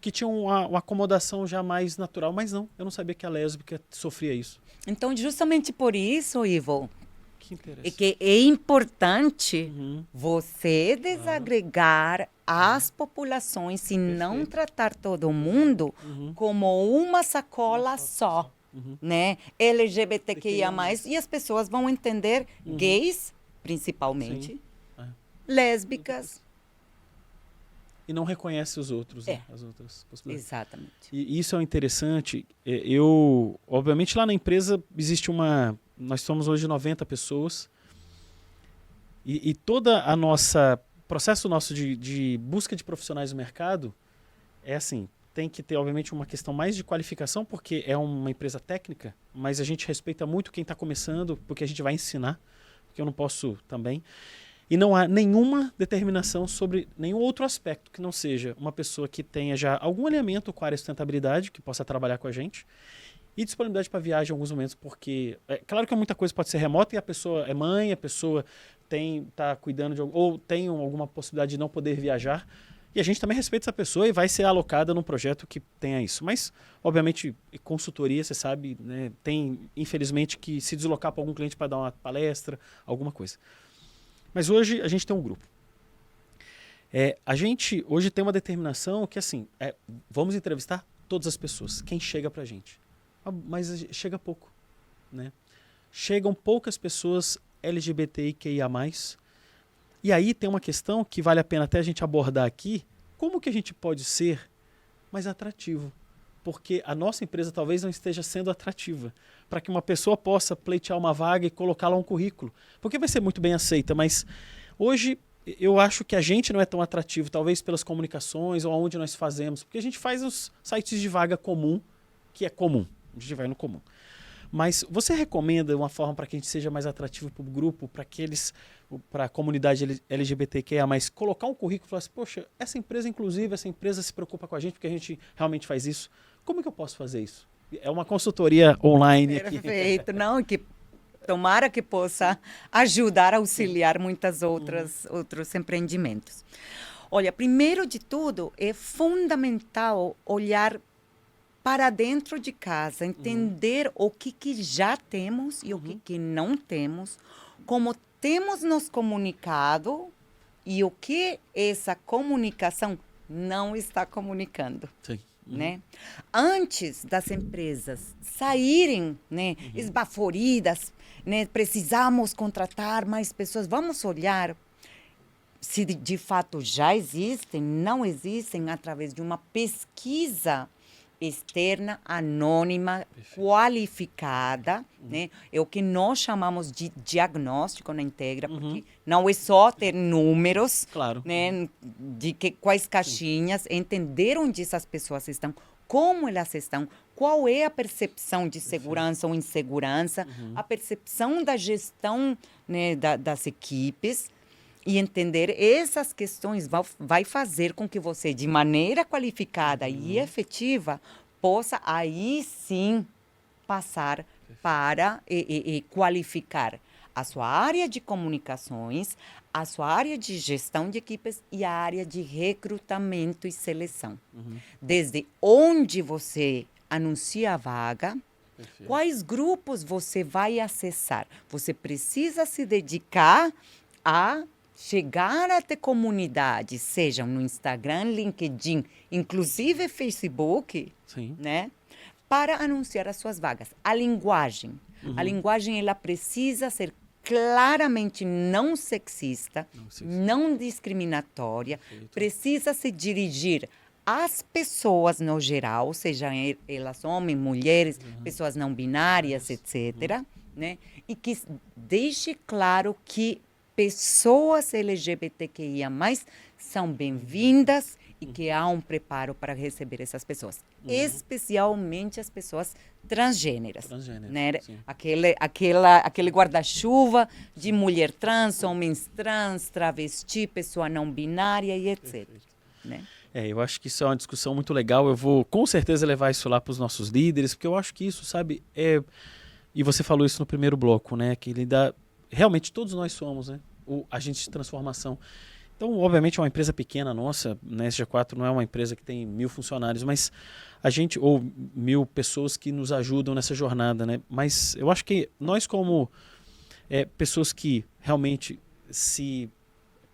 que tinham uma, uma, acomodação já mais natural, mas não, eu não sabia que a lésbica sofria isso. Então, justamente por isso, Ivo, que é que é importante uhum. você desagregar uhum. as populações e Perfeito. não tratar todo mundo uhum. como uma sacola só uhum. né? LGBTQIA+, e as pessoas vão entender uhum. gays, principalmente, é. lésbicas. E não reconhece os outros, né? é. né? as outras possibilidades. Exatamente. E isso é interessante. É, eu, obviamente, lá na empresa existe uma... Nós somos hoje 90 pessoas. E, e toda a nossa... processo nosso de, de busca de profissionais no mercado é assim, tem que ter, obviamente, uma questão mais de qualificação, porque é uma empresa técnica, mas a gente respeita muito quem está começando, porque a gente vai ensinar, porque eu não posso também. E não há nenhuma determinação sobre nenhum outro aspecto que não seja uma pessoa que tenha já algum alinhamento com a área de sustentabilidade, que possa trabalhar com a gente, e disponibilidade para viagem em alguns momentos, porque é claro que muita coisa pode ser remota e a pessoa é mãe, a pessoa tem está cuidando de ou tem alguma possibilidade de não poder viajar, e a gente também respeita essa pessoa e vai ser alocada num projeto que tenha isso. Mas, obviamente, consultoria, você sabe, né, tem, infelizmente, que se deslocar para algum cliente para dar uma palestra, alguma coisa. Mas hoje a gente tem um grupo. É, a gente hoje tem uma determinação que, assim, é, vamos entrevistar todas as pessoas, quem chega para a gente. Ah, mas chega pouco, né? Chegam poucas pessoas LGBTIQIA+, e aí tem uma questão que vale a pena até a gente abordar aqui, como que a gente pode ser mais atrativo? Porque a nossa empresa talvez não esteja sendo atrativa para que uma pessoa possa pleitear uma vaga e colocá-la um currículo. Porque vai ser muito bem aceita, mas hoje eu acho que a gente não é tão atrativo, talvez pelas comunicações ou aonde nós fazemos, porque a gente faz os sites de vaga comum, que é comum, a gente vai no comum. Mas você recomenda uma forma para que a gente seja mais atrativo para o grupo, para que eles, para a comunidade LGBTQIA, mas colocar um currículo e falar assim, poxa, essa empresa, inclusive, essa empresa se preocupa com a gente porque a gente realmente faz isso. Como é que eu posso fazer isso? É uma consultoria online aqui. Perfeito, não, que tomara que possa ajudar a auxiliar muitas outras uhum. outros empreendimentos. Olha, primeiro de tudo, é fundamental olhar para dentro de casa, entender uhum. o que, que já temos e uhum. o que, uhum. que não temos, como temos nos comunicado e o que essa comunicação não está comunicando. Sim. Uhum. Né? Antes das empresas saírem né, uhum. esbaforidas, né, precisamos contratar mais pessoas, vamos olhar se de, de fato já existem, não existem, através de uma pesquisa externa, anônima, Perfeito. qualificada, uhum. né? É o que nós chamamos de diagnóstico na Integra, uhum. porque não é só ter números, claro. né? De que quais caixinhas, Sim. entender onde essas pessoas estão, como elas estão, qual é a percepção de segurança ou insegurança, uhum. a percepção da gestão né, da, das equipes, e entender essas questões vai fazer com que você, de maneira qualificada uhum. e efetiva, possa aí sim passar para e, e, e qualificar a sua área de comunicações, a sua área de gestão de equipes e a área de recrutamento e seleção. Uhum. Desde onde você anuncia a vaga, Perfeito. quais grupos você vai acessar. Você precisa se dedicar a chegar até comunidades, sejam no Instagram, LinkedIn, inclusive Facebook, Sim. né? Para anunciar as suas vagas. A linguagem. A linguagem ela precisa ser claramente não sexista, Não sexista. não discriminatória, Perfeito. precisa se dirigir às pessoas no geral, sejam elas homens, mulheres, pessoas não binárias, etc. Né? E que deixe claro que pessoas LGBTQIA+, são bem-vindas e que há um preparo para receber essas pessoas, especialmente as pessoas transgêneras Transgênero, né? sim. Aquele, aquela, aquele guarda-chuva de mulher trans, homens trans, travesti, pessoa não binária e etc. Né? É, eu acho que isso é uma discussão muito legal. Eu vou com certeza levar isso lá para os nossos líderes, porque eu acho que isso, sabe, é. E você falou isso no primeiro bloco, né? Que ele dá. Realmente todos nós somos, né? O agente de transformação. Então, obviamente, é uma empresa pequena nossa, né? SG4 não é uma empresa que tem mil funcionários, mas a gente, ou mil pessoas que nos ajudam nessa jornada, né? Mas eu acho que nós, como é, pessoas que realmente se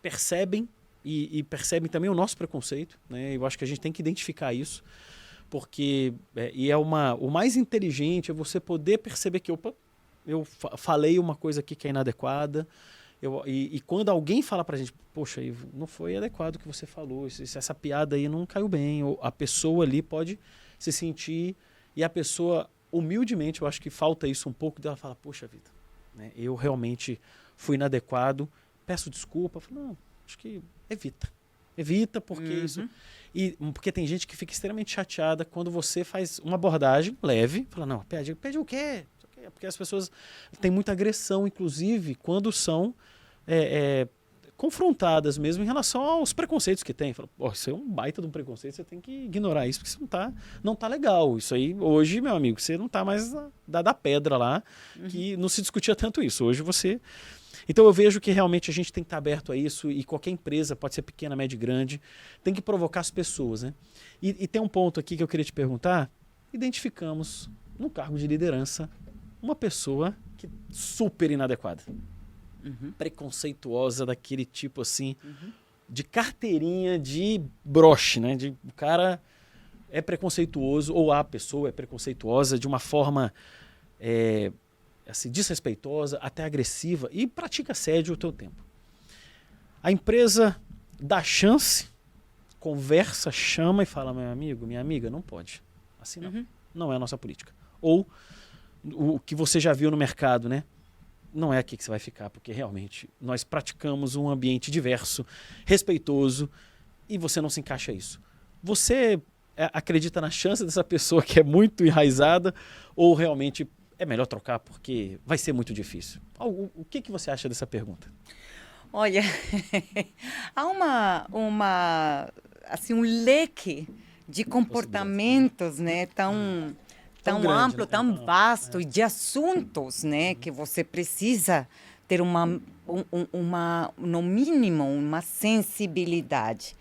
percebem e, e percebem também o nosso preconceito, né? Eu acho que a gente tem que identificar isso, porque é, e é uma o mais inteligente é você poder perceber que opa, eu fa- falei uma coisa aqui que é inadequada. Eu, e, e quando alguém fala pra gente, poxa, Ivo, não foi adequado o que você falou, isso- isso- essa piada aí não caiu bem, ou a pessoa ali pode se sentir e a pessoa humildemente, eu acho que falta isso um pouco dela fala, poxa vida, né, eu realmente fui inadequado, peço desculpa, falo, não, acho que evita, evita porque Uhum. isso e porque tem gente que fica extremamente chateada quando você faz uma abordagem leve, fala não, pede, pede o quê? Quê. Porque as pessoas têm muita agressão, inclusive quando são é, é, confrontadas mesmo em relação aos preconceitos que tem. Fala, isso é um baita de um preconceito, você tem que ignorar isso, porque isso não tá, não tá legal. Isso aí, hoje, meu amigo, você não tá mais da, da pedra lá, que não se discutia tanto isso. Hoje você. Então eu vejo que realmente a gente tem que estar aberto a isso e qualquer empresa, pode ser pequena, média grande, tem que provocar as pessoas. Né? E, e tem um ponto aqui que eu queria te perguntar. Identificamos no cargo de liderança uma pessoa que super inadequada preconceituosa daquele tipo assim, de carteirinha de broche, né? De, o cara é preconceituoso, ou a pessoa é preconceituosa de uma forma é, assim, desrespeitosa, até agressiva, e pratica assédio o teu tempo. A empresa dá chance, conversa, chama e fala, meu amigo, minha amiga, não pode. Assim não. Não é a nossa política. Ou o que você já viu no mercado, né? não é aqui que você vai ficar, porque realmente nós praticamos um ambiente diverso, respeitoso, e você não se encaixa isso. Você é, acredita na chance dessa pessoa que é muito enraizada, ou realmente é melhor trocar porque vai ser muito difícil? O, o- o que, que você acha dessa pergunta? Olha, há uma, uma, assim, um leque de comportamentos, né, tão, Tão tão, grande, amplo, né? tão Tão- vasto, e de assuntos, né, que você precisa ter uma, um- um- uma, no mínimo, uma sensibilidade.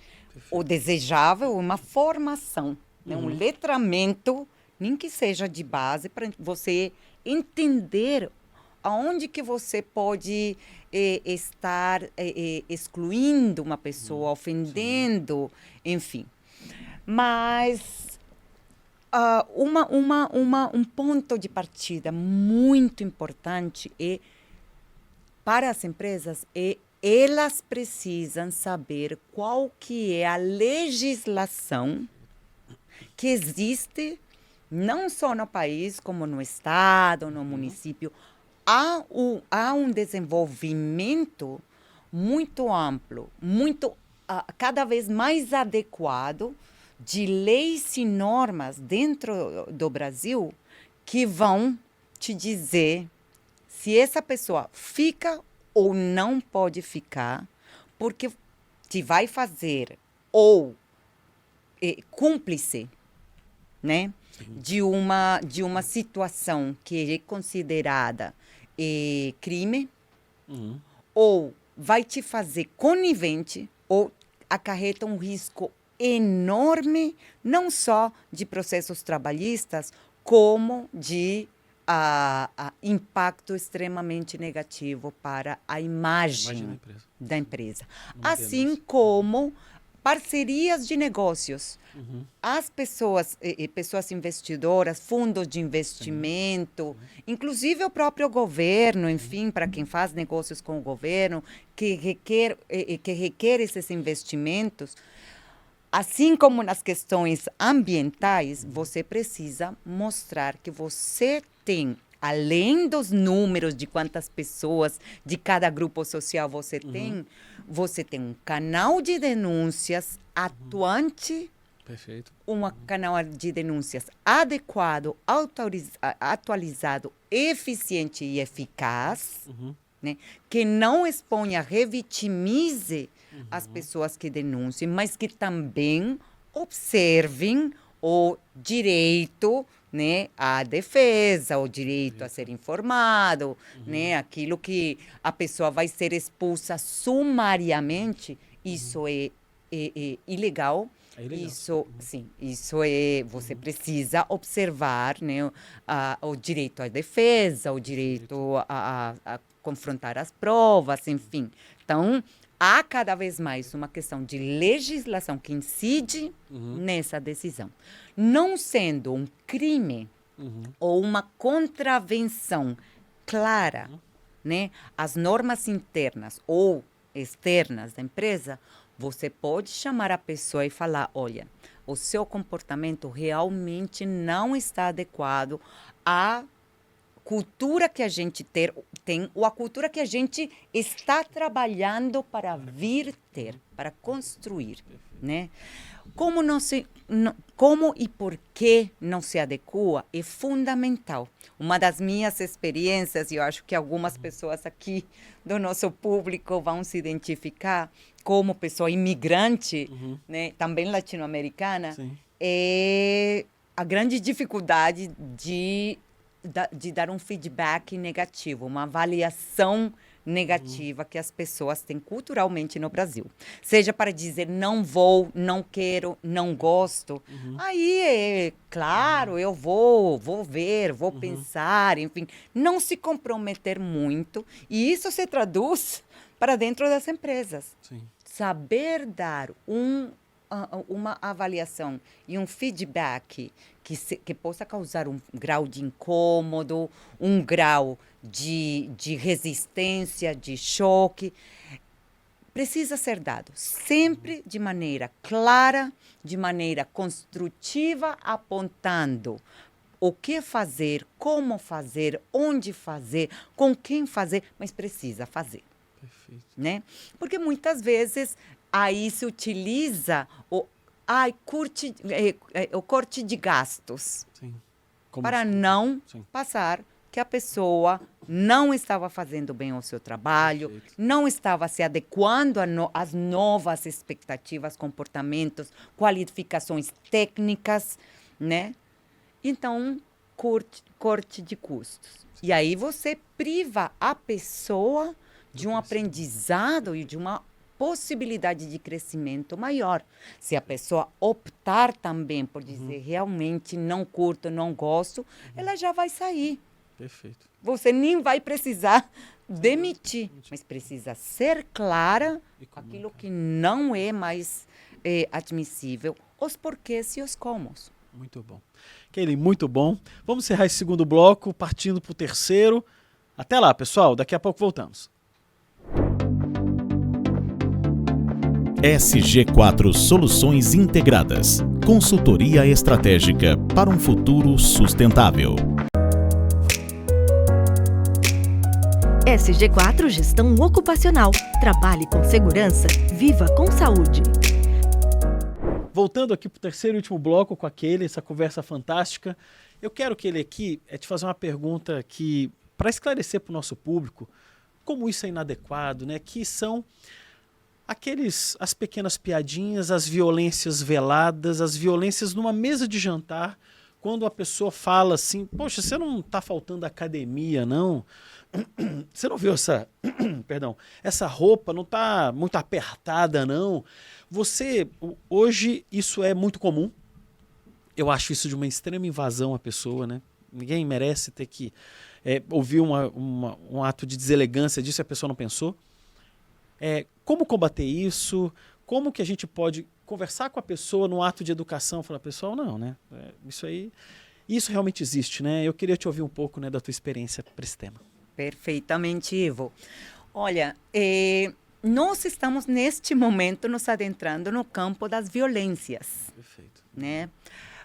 O desejável, uma formação, né, um letramento, nem que seja de base, para você entender aonde que você pode eh, estar eh, eh, excluindo uma pessoa, ofendendo, enfim. Mas ah, uma, uma, uma, um ponto de partida muito importante é para as empresas é elas precisam saber qual que é a legislação que existe não só no país como no estado, no município, há um, há um desenvolvimento muito amplo, muito ah, cada vez mais adequado de leis e normas dentro do Brasil que vão te dizer se essa pessoa fica ou não pode ficar, porque te vai fazer ou eh, cúmplice, né, de uma de uma situação que é considerada eh, crime, Uhum. ou vai te fazer conivente ou acarreta um risco enorme, não só de processos trabalhistas, como de ah, ah, impacto extremamente negativo para a imagem a empresa. da empresa. Uma assim como parcerias de negócios. Uhum. As pessoas, pessoas investidoras, fundos de investimento, inclusive o próprio governo, enfim, para quem faz negócios com o governo, que requer, que requer esses investimentos, assim como nas questões ambientais, você precisa mostrar que você tem, além dos números de quantas pessoas de cada grupo social você tem, você tem um canal de denúncias atuante Perfeito. um canal de denúncias adequado, atualizado, eficiente e eficaz, Uhum. né? que não exponha, revitimize as pessoas que denunciem, mas que também observem o direito né, à defesa, o direito a ser informado, né, aquilo que a pessoa vai ser expulsa sumariamente, isso é, é- é ilegal. É ilegal. Isso, sim, isso é. Você precisa observar né, o- a- o direito à defesa, o direito a, a- a confrontar as provas, enfim. Então, há cada vez mais uma questão de legislação que incide Uhum. nessa decisão. Não sendo um crime Uhum. ou uma contravenção clara, né, às normas internas ou externas da empresa, você pode chamar a pessoa e falar, olha, o seu comportamento realmente não está adequado à cultura que a gente ter, tem ou a cultura que a gente está trabalhando para vir ter, para construir, né? Como não se, não- como e por que não se adequa é fundamental. Uma das minhas experiências, e eu acho que algumas pessoas aqui do nosso público vão se identificar como pessoa imigrante, né, também latino-americana, é a grande dificuldade de, de dar um feedback negativo, uma avaliação negativa que as pessoas têm culturalmente no Brasil. Seja para dizer não vou, não quero, não gosto. Aí é claro, eu vou, vou ver, vou pensar, enfim, não se comprometer muito. E isso se traduz para dentro das empresas Sim. saber dar um, uma avaliação e um feedback que, se- que possa causar um grau de incômodo, um grau de, de resistência, de choque, precisa ser dado sempre de maneira clara, de maneira construtiva, apontando o que fazer, como fazer, onde fazer, com quem fazer, mas precisa fazer Perfeito. né? Porque muitas vezes aí se utiliza o ai, curte, eh, eh, o corte de gastos Sim. Como para não Sim. passar que a pessoa não estava fazendo bem o seu trabalho, Perfeito. não estava se adequando no- às novas expectativas, comportamentos, qualificações técnicas, né? Então, corte, corte de custos. E aí você priva a pessoa de um aprendizado e de uma possibilidade de crescimento maior. Se a pessoa optar também por dizer realmente não curto, não gosto, ela já vai sair. Perfeito. Você nem vai precisar demitir, mas precisa ser clara aquilo que não é mais eh, admissível, os porquês e os comos. Muito bom. Kelly, muito bom. Vamos encerrar esse segundo bloco, partindo para o terceiro. Até lá, pessoal. Daqui a pouco voltamos. SG4 Soluções Integradas. Consultoria estratégica para um futuro sustentável. SG4 Gestão Ocupacional. Trabalhe com segurança, viva com saúde. Voltando aqui para o terceiro e último bloco com aquele, essa conversa fantástica. Eu quero que ele aqui é te fazer uma pergunta que, para esclarecer para o nosso público, como isso é inadequado, né? Que são aqueles as pequenas piadinhas, as violências veladas, as violências numa mesa de jantar, quando a pessoa fala assim, poxa, você não está faltando academia, não? você não viu essa, perdão, essa roupa não tá muito apertada não. Você hoje isso é muito comum. Eu acho isso de uma extrema invasão à pessoa, né? Ninguém merece ter que é, ouvir uma, uma, um ato de deselegância disso e a pessoa não pensou. É, como combater isso? Como que a gente pode conversar com a pessoa no ato de educação? Falar, pessoal, não, né? É, isso aí, isso realmente existe, né? Eu queria te ouvir um pouco né, da tua experiência para esse tema. Perfeitamente, Ivo. Olha, eh, nós estamos neste momento nos adentrando no campo das violências. Perfeito. Né?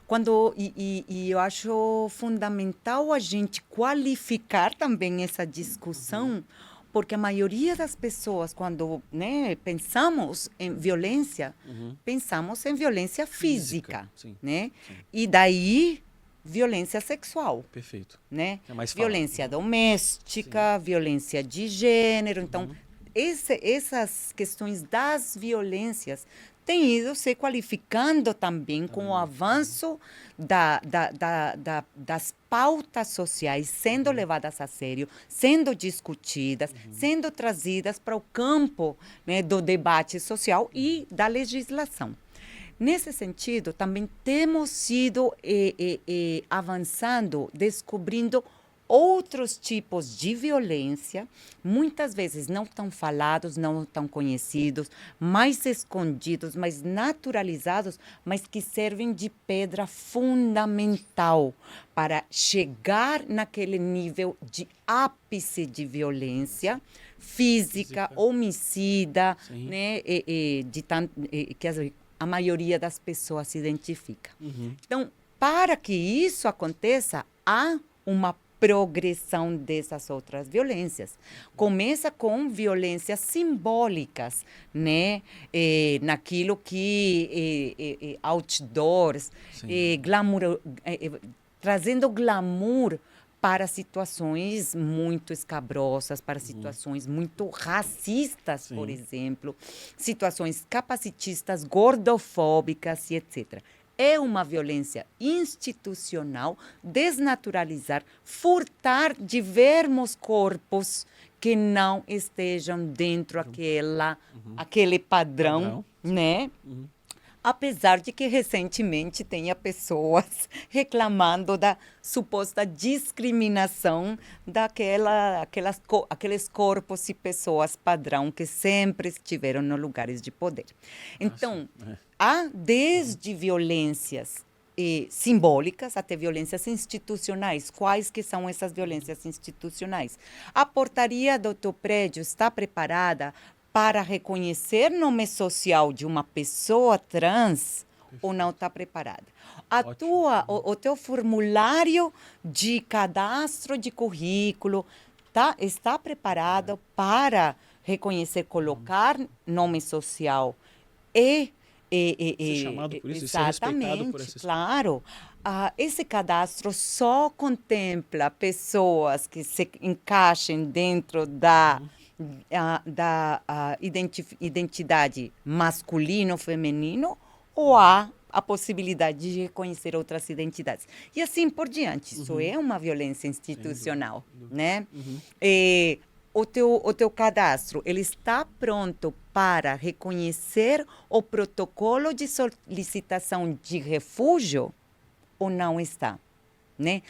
Quando, e, e, e, eu acho fundamental a gente qualificar também essa discussão, porque a maioria das pessoas, quando né, pensamos em violência, uhum. pensamos em violência física. física né? Sim. E daí violência sexual. Perfeito. Né? É violência doméstica, Sim. violência de gênero. Então, uhum. esse, essas questões das violências têm ido se qualificando também com o avanço da, da, da, das pautas sociais sendo uhum. levadas a sério, sendo discutidas, uhum. sendo trazidas para o campo né, do debate social e da legislação. Nesse sentido, também temos ido eh, eh, eh, avançando, descobrindo outros tipos de violência, muitas vezes não tão falados, não tão conhecidos, mais escondidos, mais naturalizados, mas que servem de pedra fundamental para chegar naquele nível de ápice de violência física, Física. homicida, Sim. né, e, e, de tant, e, que as a maioria das pessoas se identifica. Uhum. Então, para que isso aconteça, há uma progressão dessas outras violências. Começa com violências simbólicas, né? Eh, naquilo que eh, eh, outdoors, glamour, trazendo glamour para situações muito escabrosas, para uhum. situações muito racistas, Sim. por exemplo, situações capacitistas, gordofóbicas e etc. É uma violência institucional desnaturalizar, furtar de vermos corpos que não estejam dentro aquela, uhum. aquele padrão, padrão. né? Uhum apesar de que recentemente tenha pessoas reclamando da suposta discriminação daquela, aquelas, aqueles corpos e pessoas padrão que sempre estiveram nos lugares de poder. Então, Nossa, é. há desde violências simbólicas até violências institucionais. Quais que são essas violências institucionais? A portaria do teu prédio está preparada para reconhecer nome social de uma pessoa trans ou não está preparada. A tua, o, o, teu formulário de cadastro de currículo tá, está preparado para reconhecer, colocar nome social e e, e, e, chamado por isso, exatamente, por claro. Uh, esse cadastro só contempla pessoas que se encaixem dentro da uhum a, da a identidade masculino-feminino ou há a possibilidade de reconhecer outras identidades. E assim por diante. Uhum. Isso é uma violência institucional, né? Uhum. E, o teu, o teu cadastro, ele está pronto para reconhecer o protocolo de solicitação de refúgio ou não está? Né?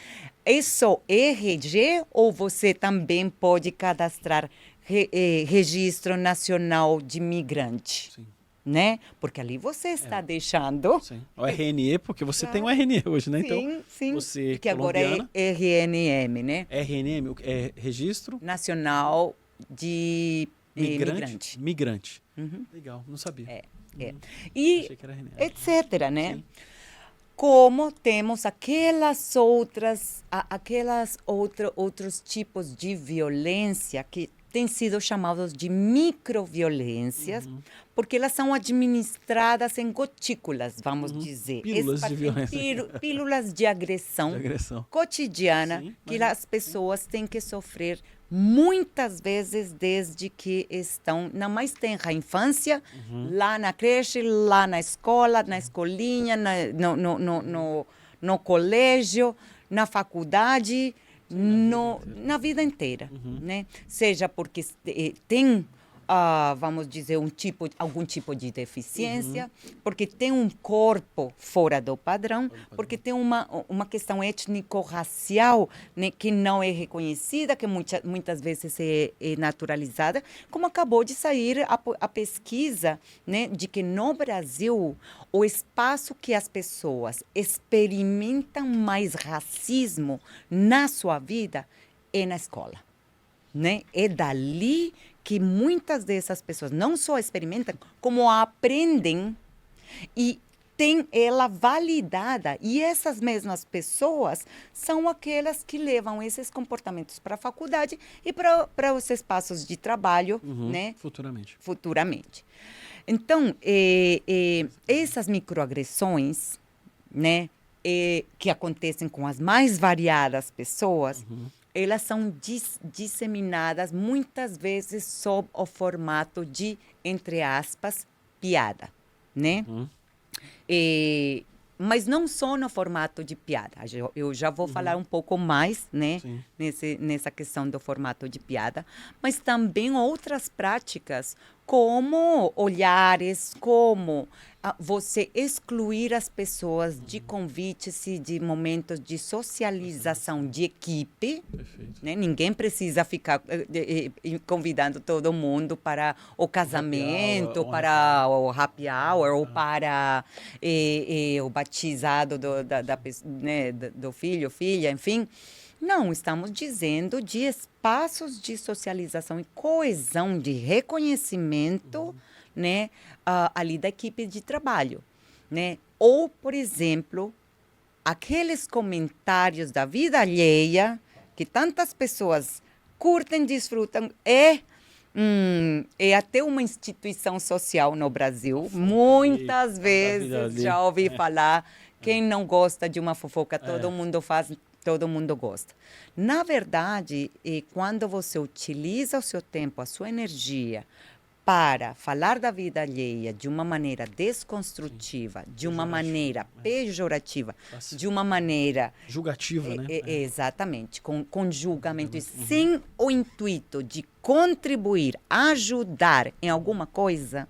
É só RG ou você também pode cadastrar re, eh, Registro Nacional de Migrante. Sim. Né? Porque ali você está é. deixando. Sim. O RNE, porque você tem o RNE hoje, né? Então, sim, sim. Você que agora é RNM, né? RNM é Registro Nacional de eh, Migrante. Migrante. Migrante. Uhum. Legal, não sabia. É, é. Uhum. E etc, né? Sim como temos aquelas outras, aquelas outra, outros tipos de violência que têm sido chamados de microviolências, uhum. porque elas são administradas em gotículas, vamos uhum. dizer. Pílulas de violência. Pílulas de agressão, de agressão. cotidiana Sim, que as pessoas têm que sofrer muitas vezes desde que estão na mais tenra infância, uhum. lá na creche, lá na escola, na escolinha, na, no, no, no, no, no colégio, na faculdade, no, na vida inteira, né? Seja porque eh, tem ah, vamos dizer, um tipo, algum tipo de deficiência, porque tem um corpo fora do padrão, porque tem uma, uma questão étnico-racial né, que não é reconhecida, que muita, muitas vezes é, é naturalizada, como acabou de sair a, a pesquisa né, de que no Brasil o espaço que as pessoas experimentam mais racismo na sua vida é na escola né? É dali que muitas dessas pessoas não só experimentam, como aprendem e tem ela validada. E essas mesmas pessoas são aquelas que levam esses comportamentos para a faculdade e para os espaços de trabalho, Uhum. né? Futuramente. futuramente. Então, eh, eh, essas microagressões, né, eh, que acontecem com as mais variadas pessoas, elas são dis- disseminadas muitas vezes sob o formato de, entre aspas, piada, né? Uhum. Eh, mas não só no formato de piada. Eu, já vou falar um pouco mais, né? Sim. nesse, nessa questão do formato de piada, mas também outras práticas, como olhares, como ah, você excluir as pessoas de convites e de momentos de socialização de equipe. Né? Ninguém precisa ficar eh, eh, eh, convidando todo mundo para o casamento, para o happy hour, ou para eh, eh, o batizado do, da, da né, do filho, filha, enfim. Não, estamos dizendo de espaços de socialização e coesão, de reconhecimento, né, ah, ali da equipe de trabalho, né? Ou, por exemplo, aqueles comentários da vida alheia que tantas pessoas curtem, desfrutam, é hum, é até uma instituição social no Brasil. Muitas vida vezes já ouvi É. falar quem não gosta de uma fofoca, todo mundo faz, todo mundo gosta. Na verdade, e quando você utiliza o seu tempo, a sua energia para falar da vida alheia de uma maneira desconstrutiva, de uma maneira pejorativa, Fácil. de uma maneira Julgativa, né? é, é, exatamente, com, com julgamento e sem o intuito de contribuir, ajudar em alguma coisa,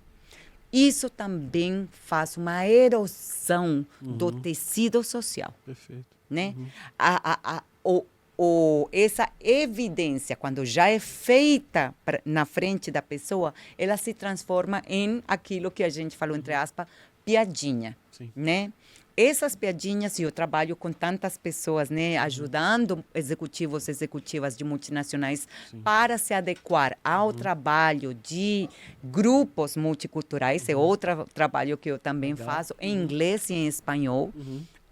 isso também faz uma erosão do tecido social Perfeito. Né? A, a, a, o, o, essa evidência, quando já é feita pra- na frente da pessoa, ela se transforma em aquilo que a gente falou, entre aspas, piadinha, Sim. né? Essas piadinhas, e eu trabalho com tantas pessoas, né, ajudando executivos, executivas de multinacionais para se adequar ao trabalho de grupos multiculturais, é outro trabalho que eu também faço, em inglês e em espanhol.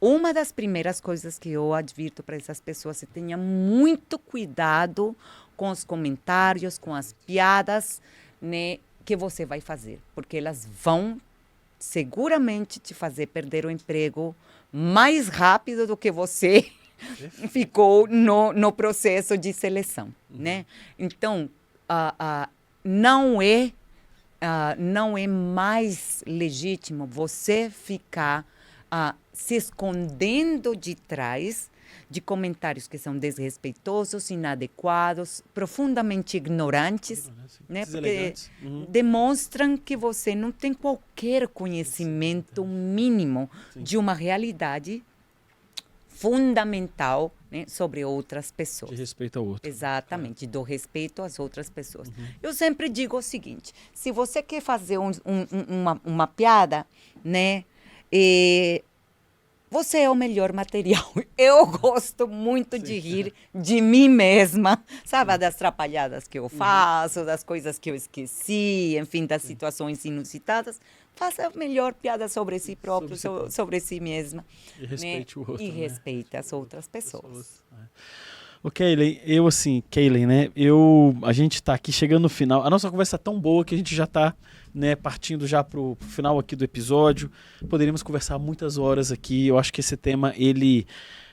Uma das primeiras coisas que eu advirto para essas pessoas é tenha muito cuidado com os comentários, com as piadas, né, que você vai fazer, porque elas vão seguramente te fazer perder o emprego mais rápido do que você ficou no, no processo de seleção, né? Então, ah, ah, não é ah, não é mais legítimo você ficar ah, se escondendo de trás de comentários que são desrespeitosos, inadequados, profundamente ignorantes, né? Porque Deselegantes. Uhum. demonstram que você não tem qualquer conhecimento mínimo de uma realidade fundamental né, sobre outras pessoas. De respeito ao outro. Exatamente, do respeito às outras pessoas. Uhum. Eu sempre digo o seguinte: se você quer fazer um- um- uma, uma piada, né? Eh, você é o melhor material. Eu gosto muito de rir de mim mesma, sabe? Das trapalhadas que eu faço, das coisas que eu esqueci, enfim, das situações inusitadas. Faça a melhor piada sobre si próprio, Sobre sobre si mesma. E respeite né? o outro. E né? respeite as outras pessoas. pessoas. É. Ô, Kaylen, eu assim, Kaylen, né? Eu, a gente tá aqui chegando no final. A nossa conversa é tão boa que a gente já tá, né, partindo já pro, pro final aqui do episódio. Poderíamos conversar muitas horas aqui. Eu acho que esse tema, ele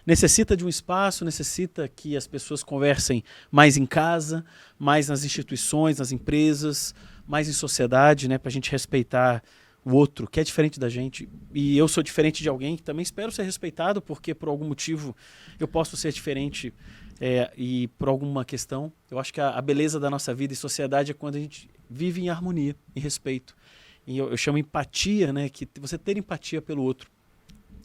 necessita de um espaço, necessita que as pessoas conversem mais em casa, mais nas instituições, nas empresas, mais em sociedade, né, pra gente respeitar o outro, que é diferente da gente, e eu sou diferente de alguém que também espero ser respeitado, porque por algum motivo eu posso ser diferente é, e por alguma questão, eu acho que a, a, beleza da nossa vida e sociedade é quando a gente vive em harmonia, em respeito. E eu, eu chamo empatia, né? Que você ter empatia pelo outro.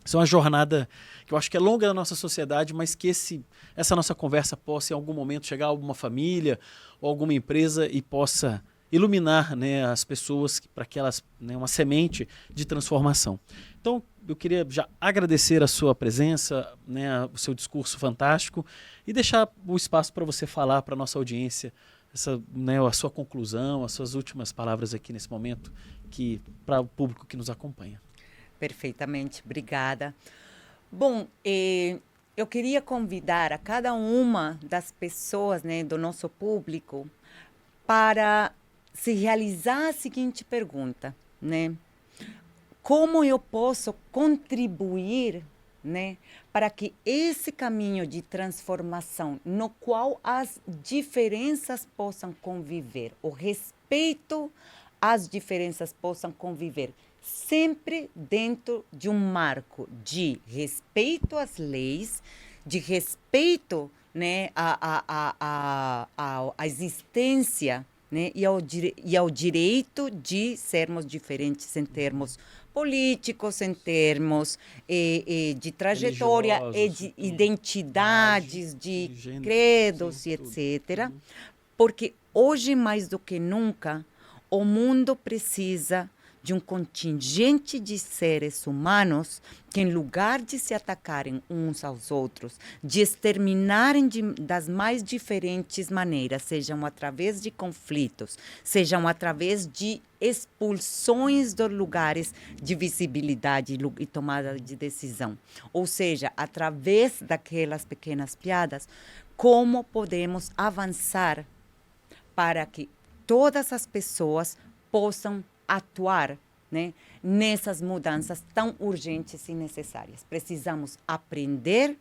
Isso é uma jornada que eu acho que é longa na nossa sociedade, mas que esse, essa nossa conversa possa em algum momento chegar a alguma família ou alguma empresa e possa iluminar né, as pessoas para que elas né, uma semente de transformação. Então eu queria já agradecer a sua presença, né, o seu discurso fantástico e deixar o espaço para você falar para nossa audiência essa, né, a sua conclusão, as suas últimas palavras aqui nesse momento, que para o público que nos acompanha. Perfeitamente, obrigada. Bom, eh, eu queria convidar a cada uma das pessoas né, do nosso público para se realizar a seguinte pergunta, né? Como eu posso contribuir né, para que esse caminho de transformação, no qual as diferenças possam conviver, o respeito às diferenças possam conviver, sempre dentro de um marco de respeito às leis, de respeito né, à, à, à, à, existência né, e, ao, e ao direito de sermos diferentes em termos políticos, em termos eh, eh, de trajetória e de identidades, de, de credos e etc. Porque hoje, mais do que nunca, o mundo precisa de um contingente de seres humanos que, em lugar de se atacarem uns aos outros, de exterminarem de, das mais diferentes maneiras, sejam através de conflitos, sejam através de expulsões dos lugares de visibilidade e tomada de decisão, ou seja, através daquelas pequenas piadas, como podemos avançar para que todas as pessoas possam atuar né, nessas mudanças tão urgentes e necessárias. Precisamos aprender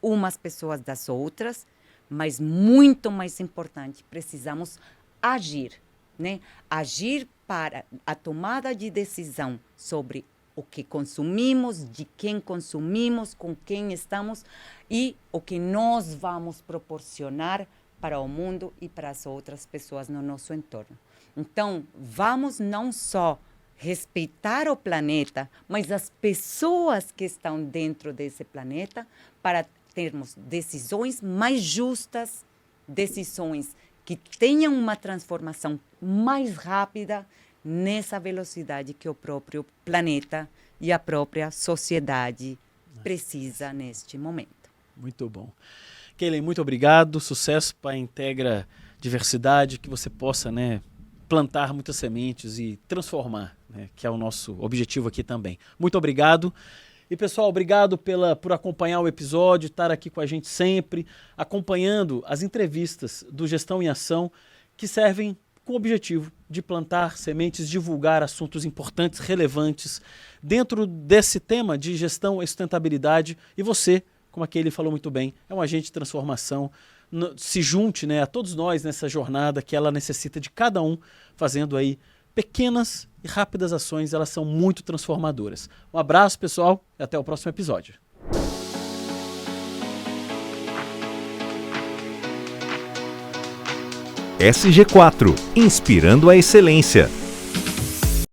umas pessoas das outras, mas muito mais importante, precisamos agir, né? Agir para a tomada de decisão sobre o que consumimos, de quem consumimos, com quem estamos e o que nós vamos proporcionar para o mundo e para as outras pessoas no nosso entorno. Então, vamos não só respeitar o planeta, mas as pessoas que estão dentro desse planeta para termos decisões mais justas, decisões que tenham uma transformação mais rápida nessa velocidade que o próprio planeta e a própria sociedade precisa neste momento. Muito bom. Kellen, muito obrigado. Sucesso para a Integra Diversidade, que você possa, né, plantar muitas sementes e transformar, né, que é o nosso objetivo aqui também. Muito obrigado. E pessoal, obrigado pela, por acompanhar o episódio, estar aqui com a gente sempre, acompanhando as entrevistas do Gestão em Ação, que servem com o objetivo de plantar sementes, divulgar assuntos importantes, relevantes dentro desse tema de gestão e sustentabilidade. E você, como aquele falou muito bem, é um agente de transformação se junte né, a todos nós nessa jornada que ela necessita de cada um fazendo aí pequenas e rápidas ações, elas são muito transformadoras. Um abraço, pessoal, e até o próximo episódio. SG4 Inspirando a Excelência.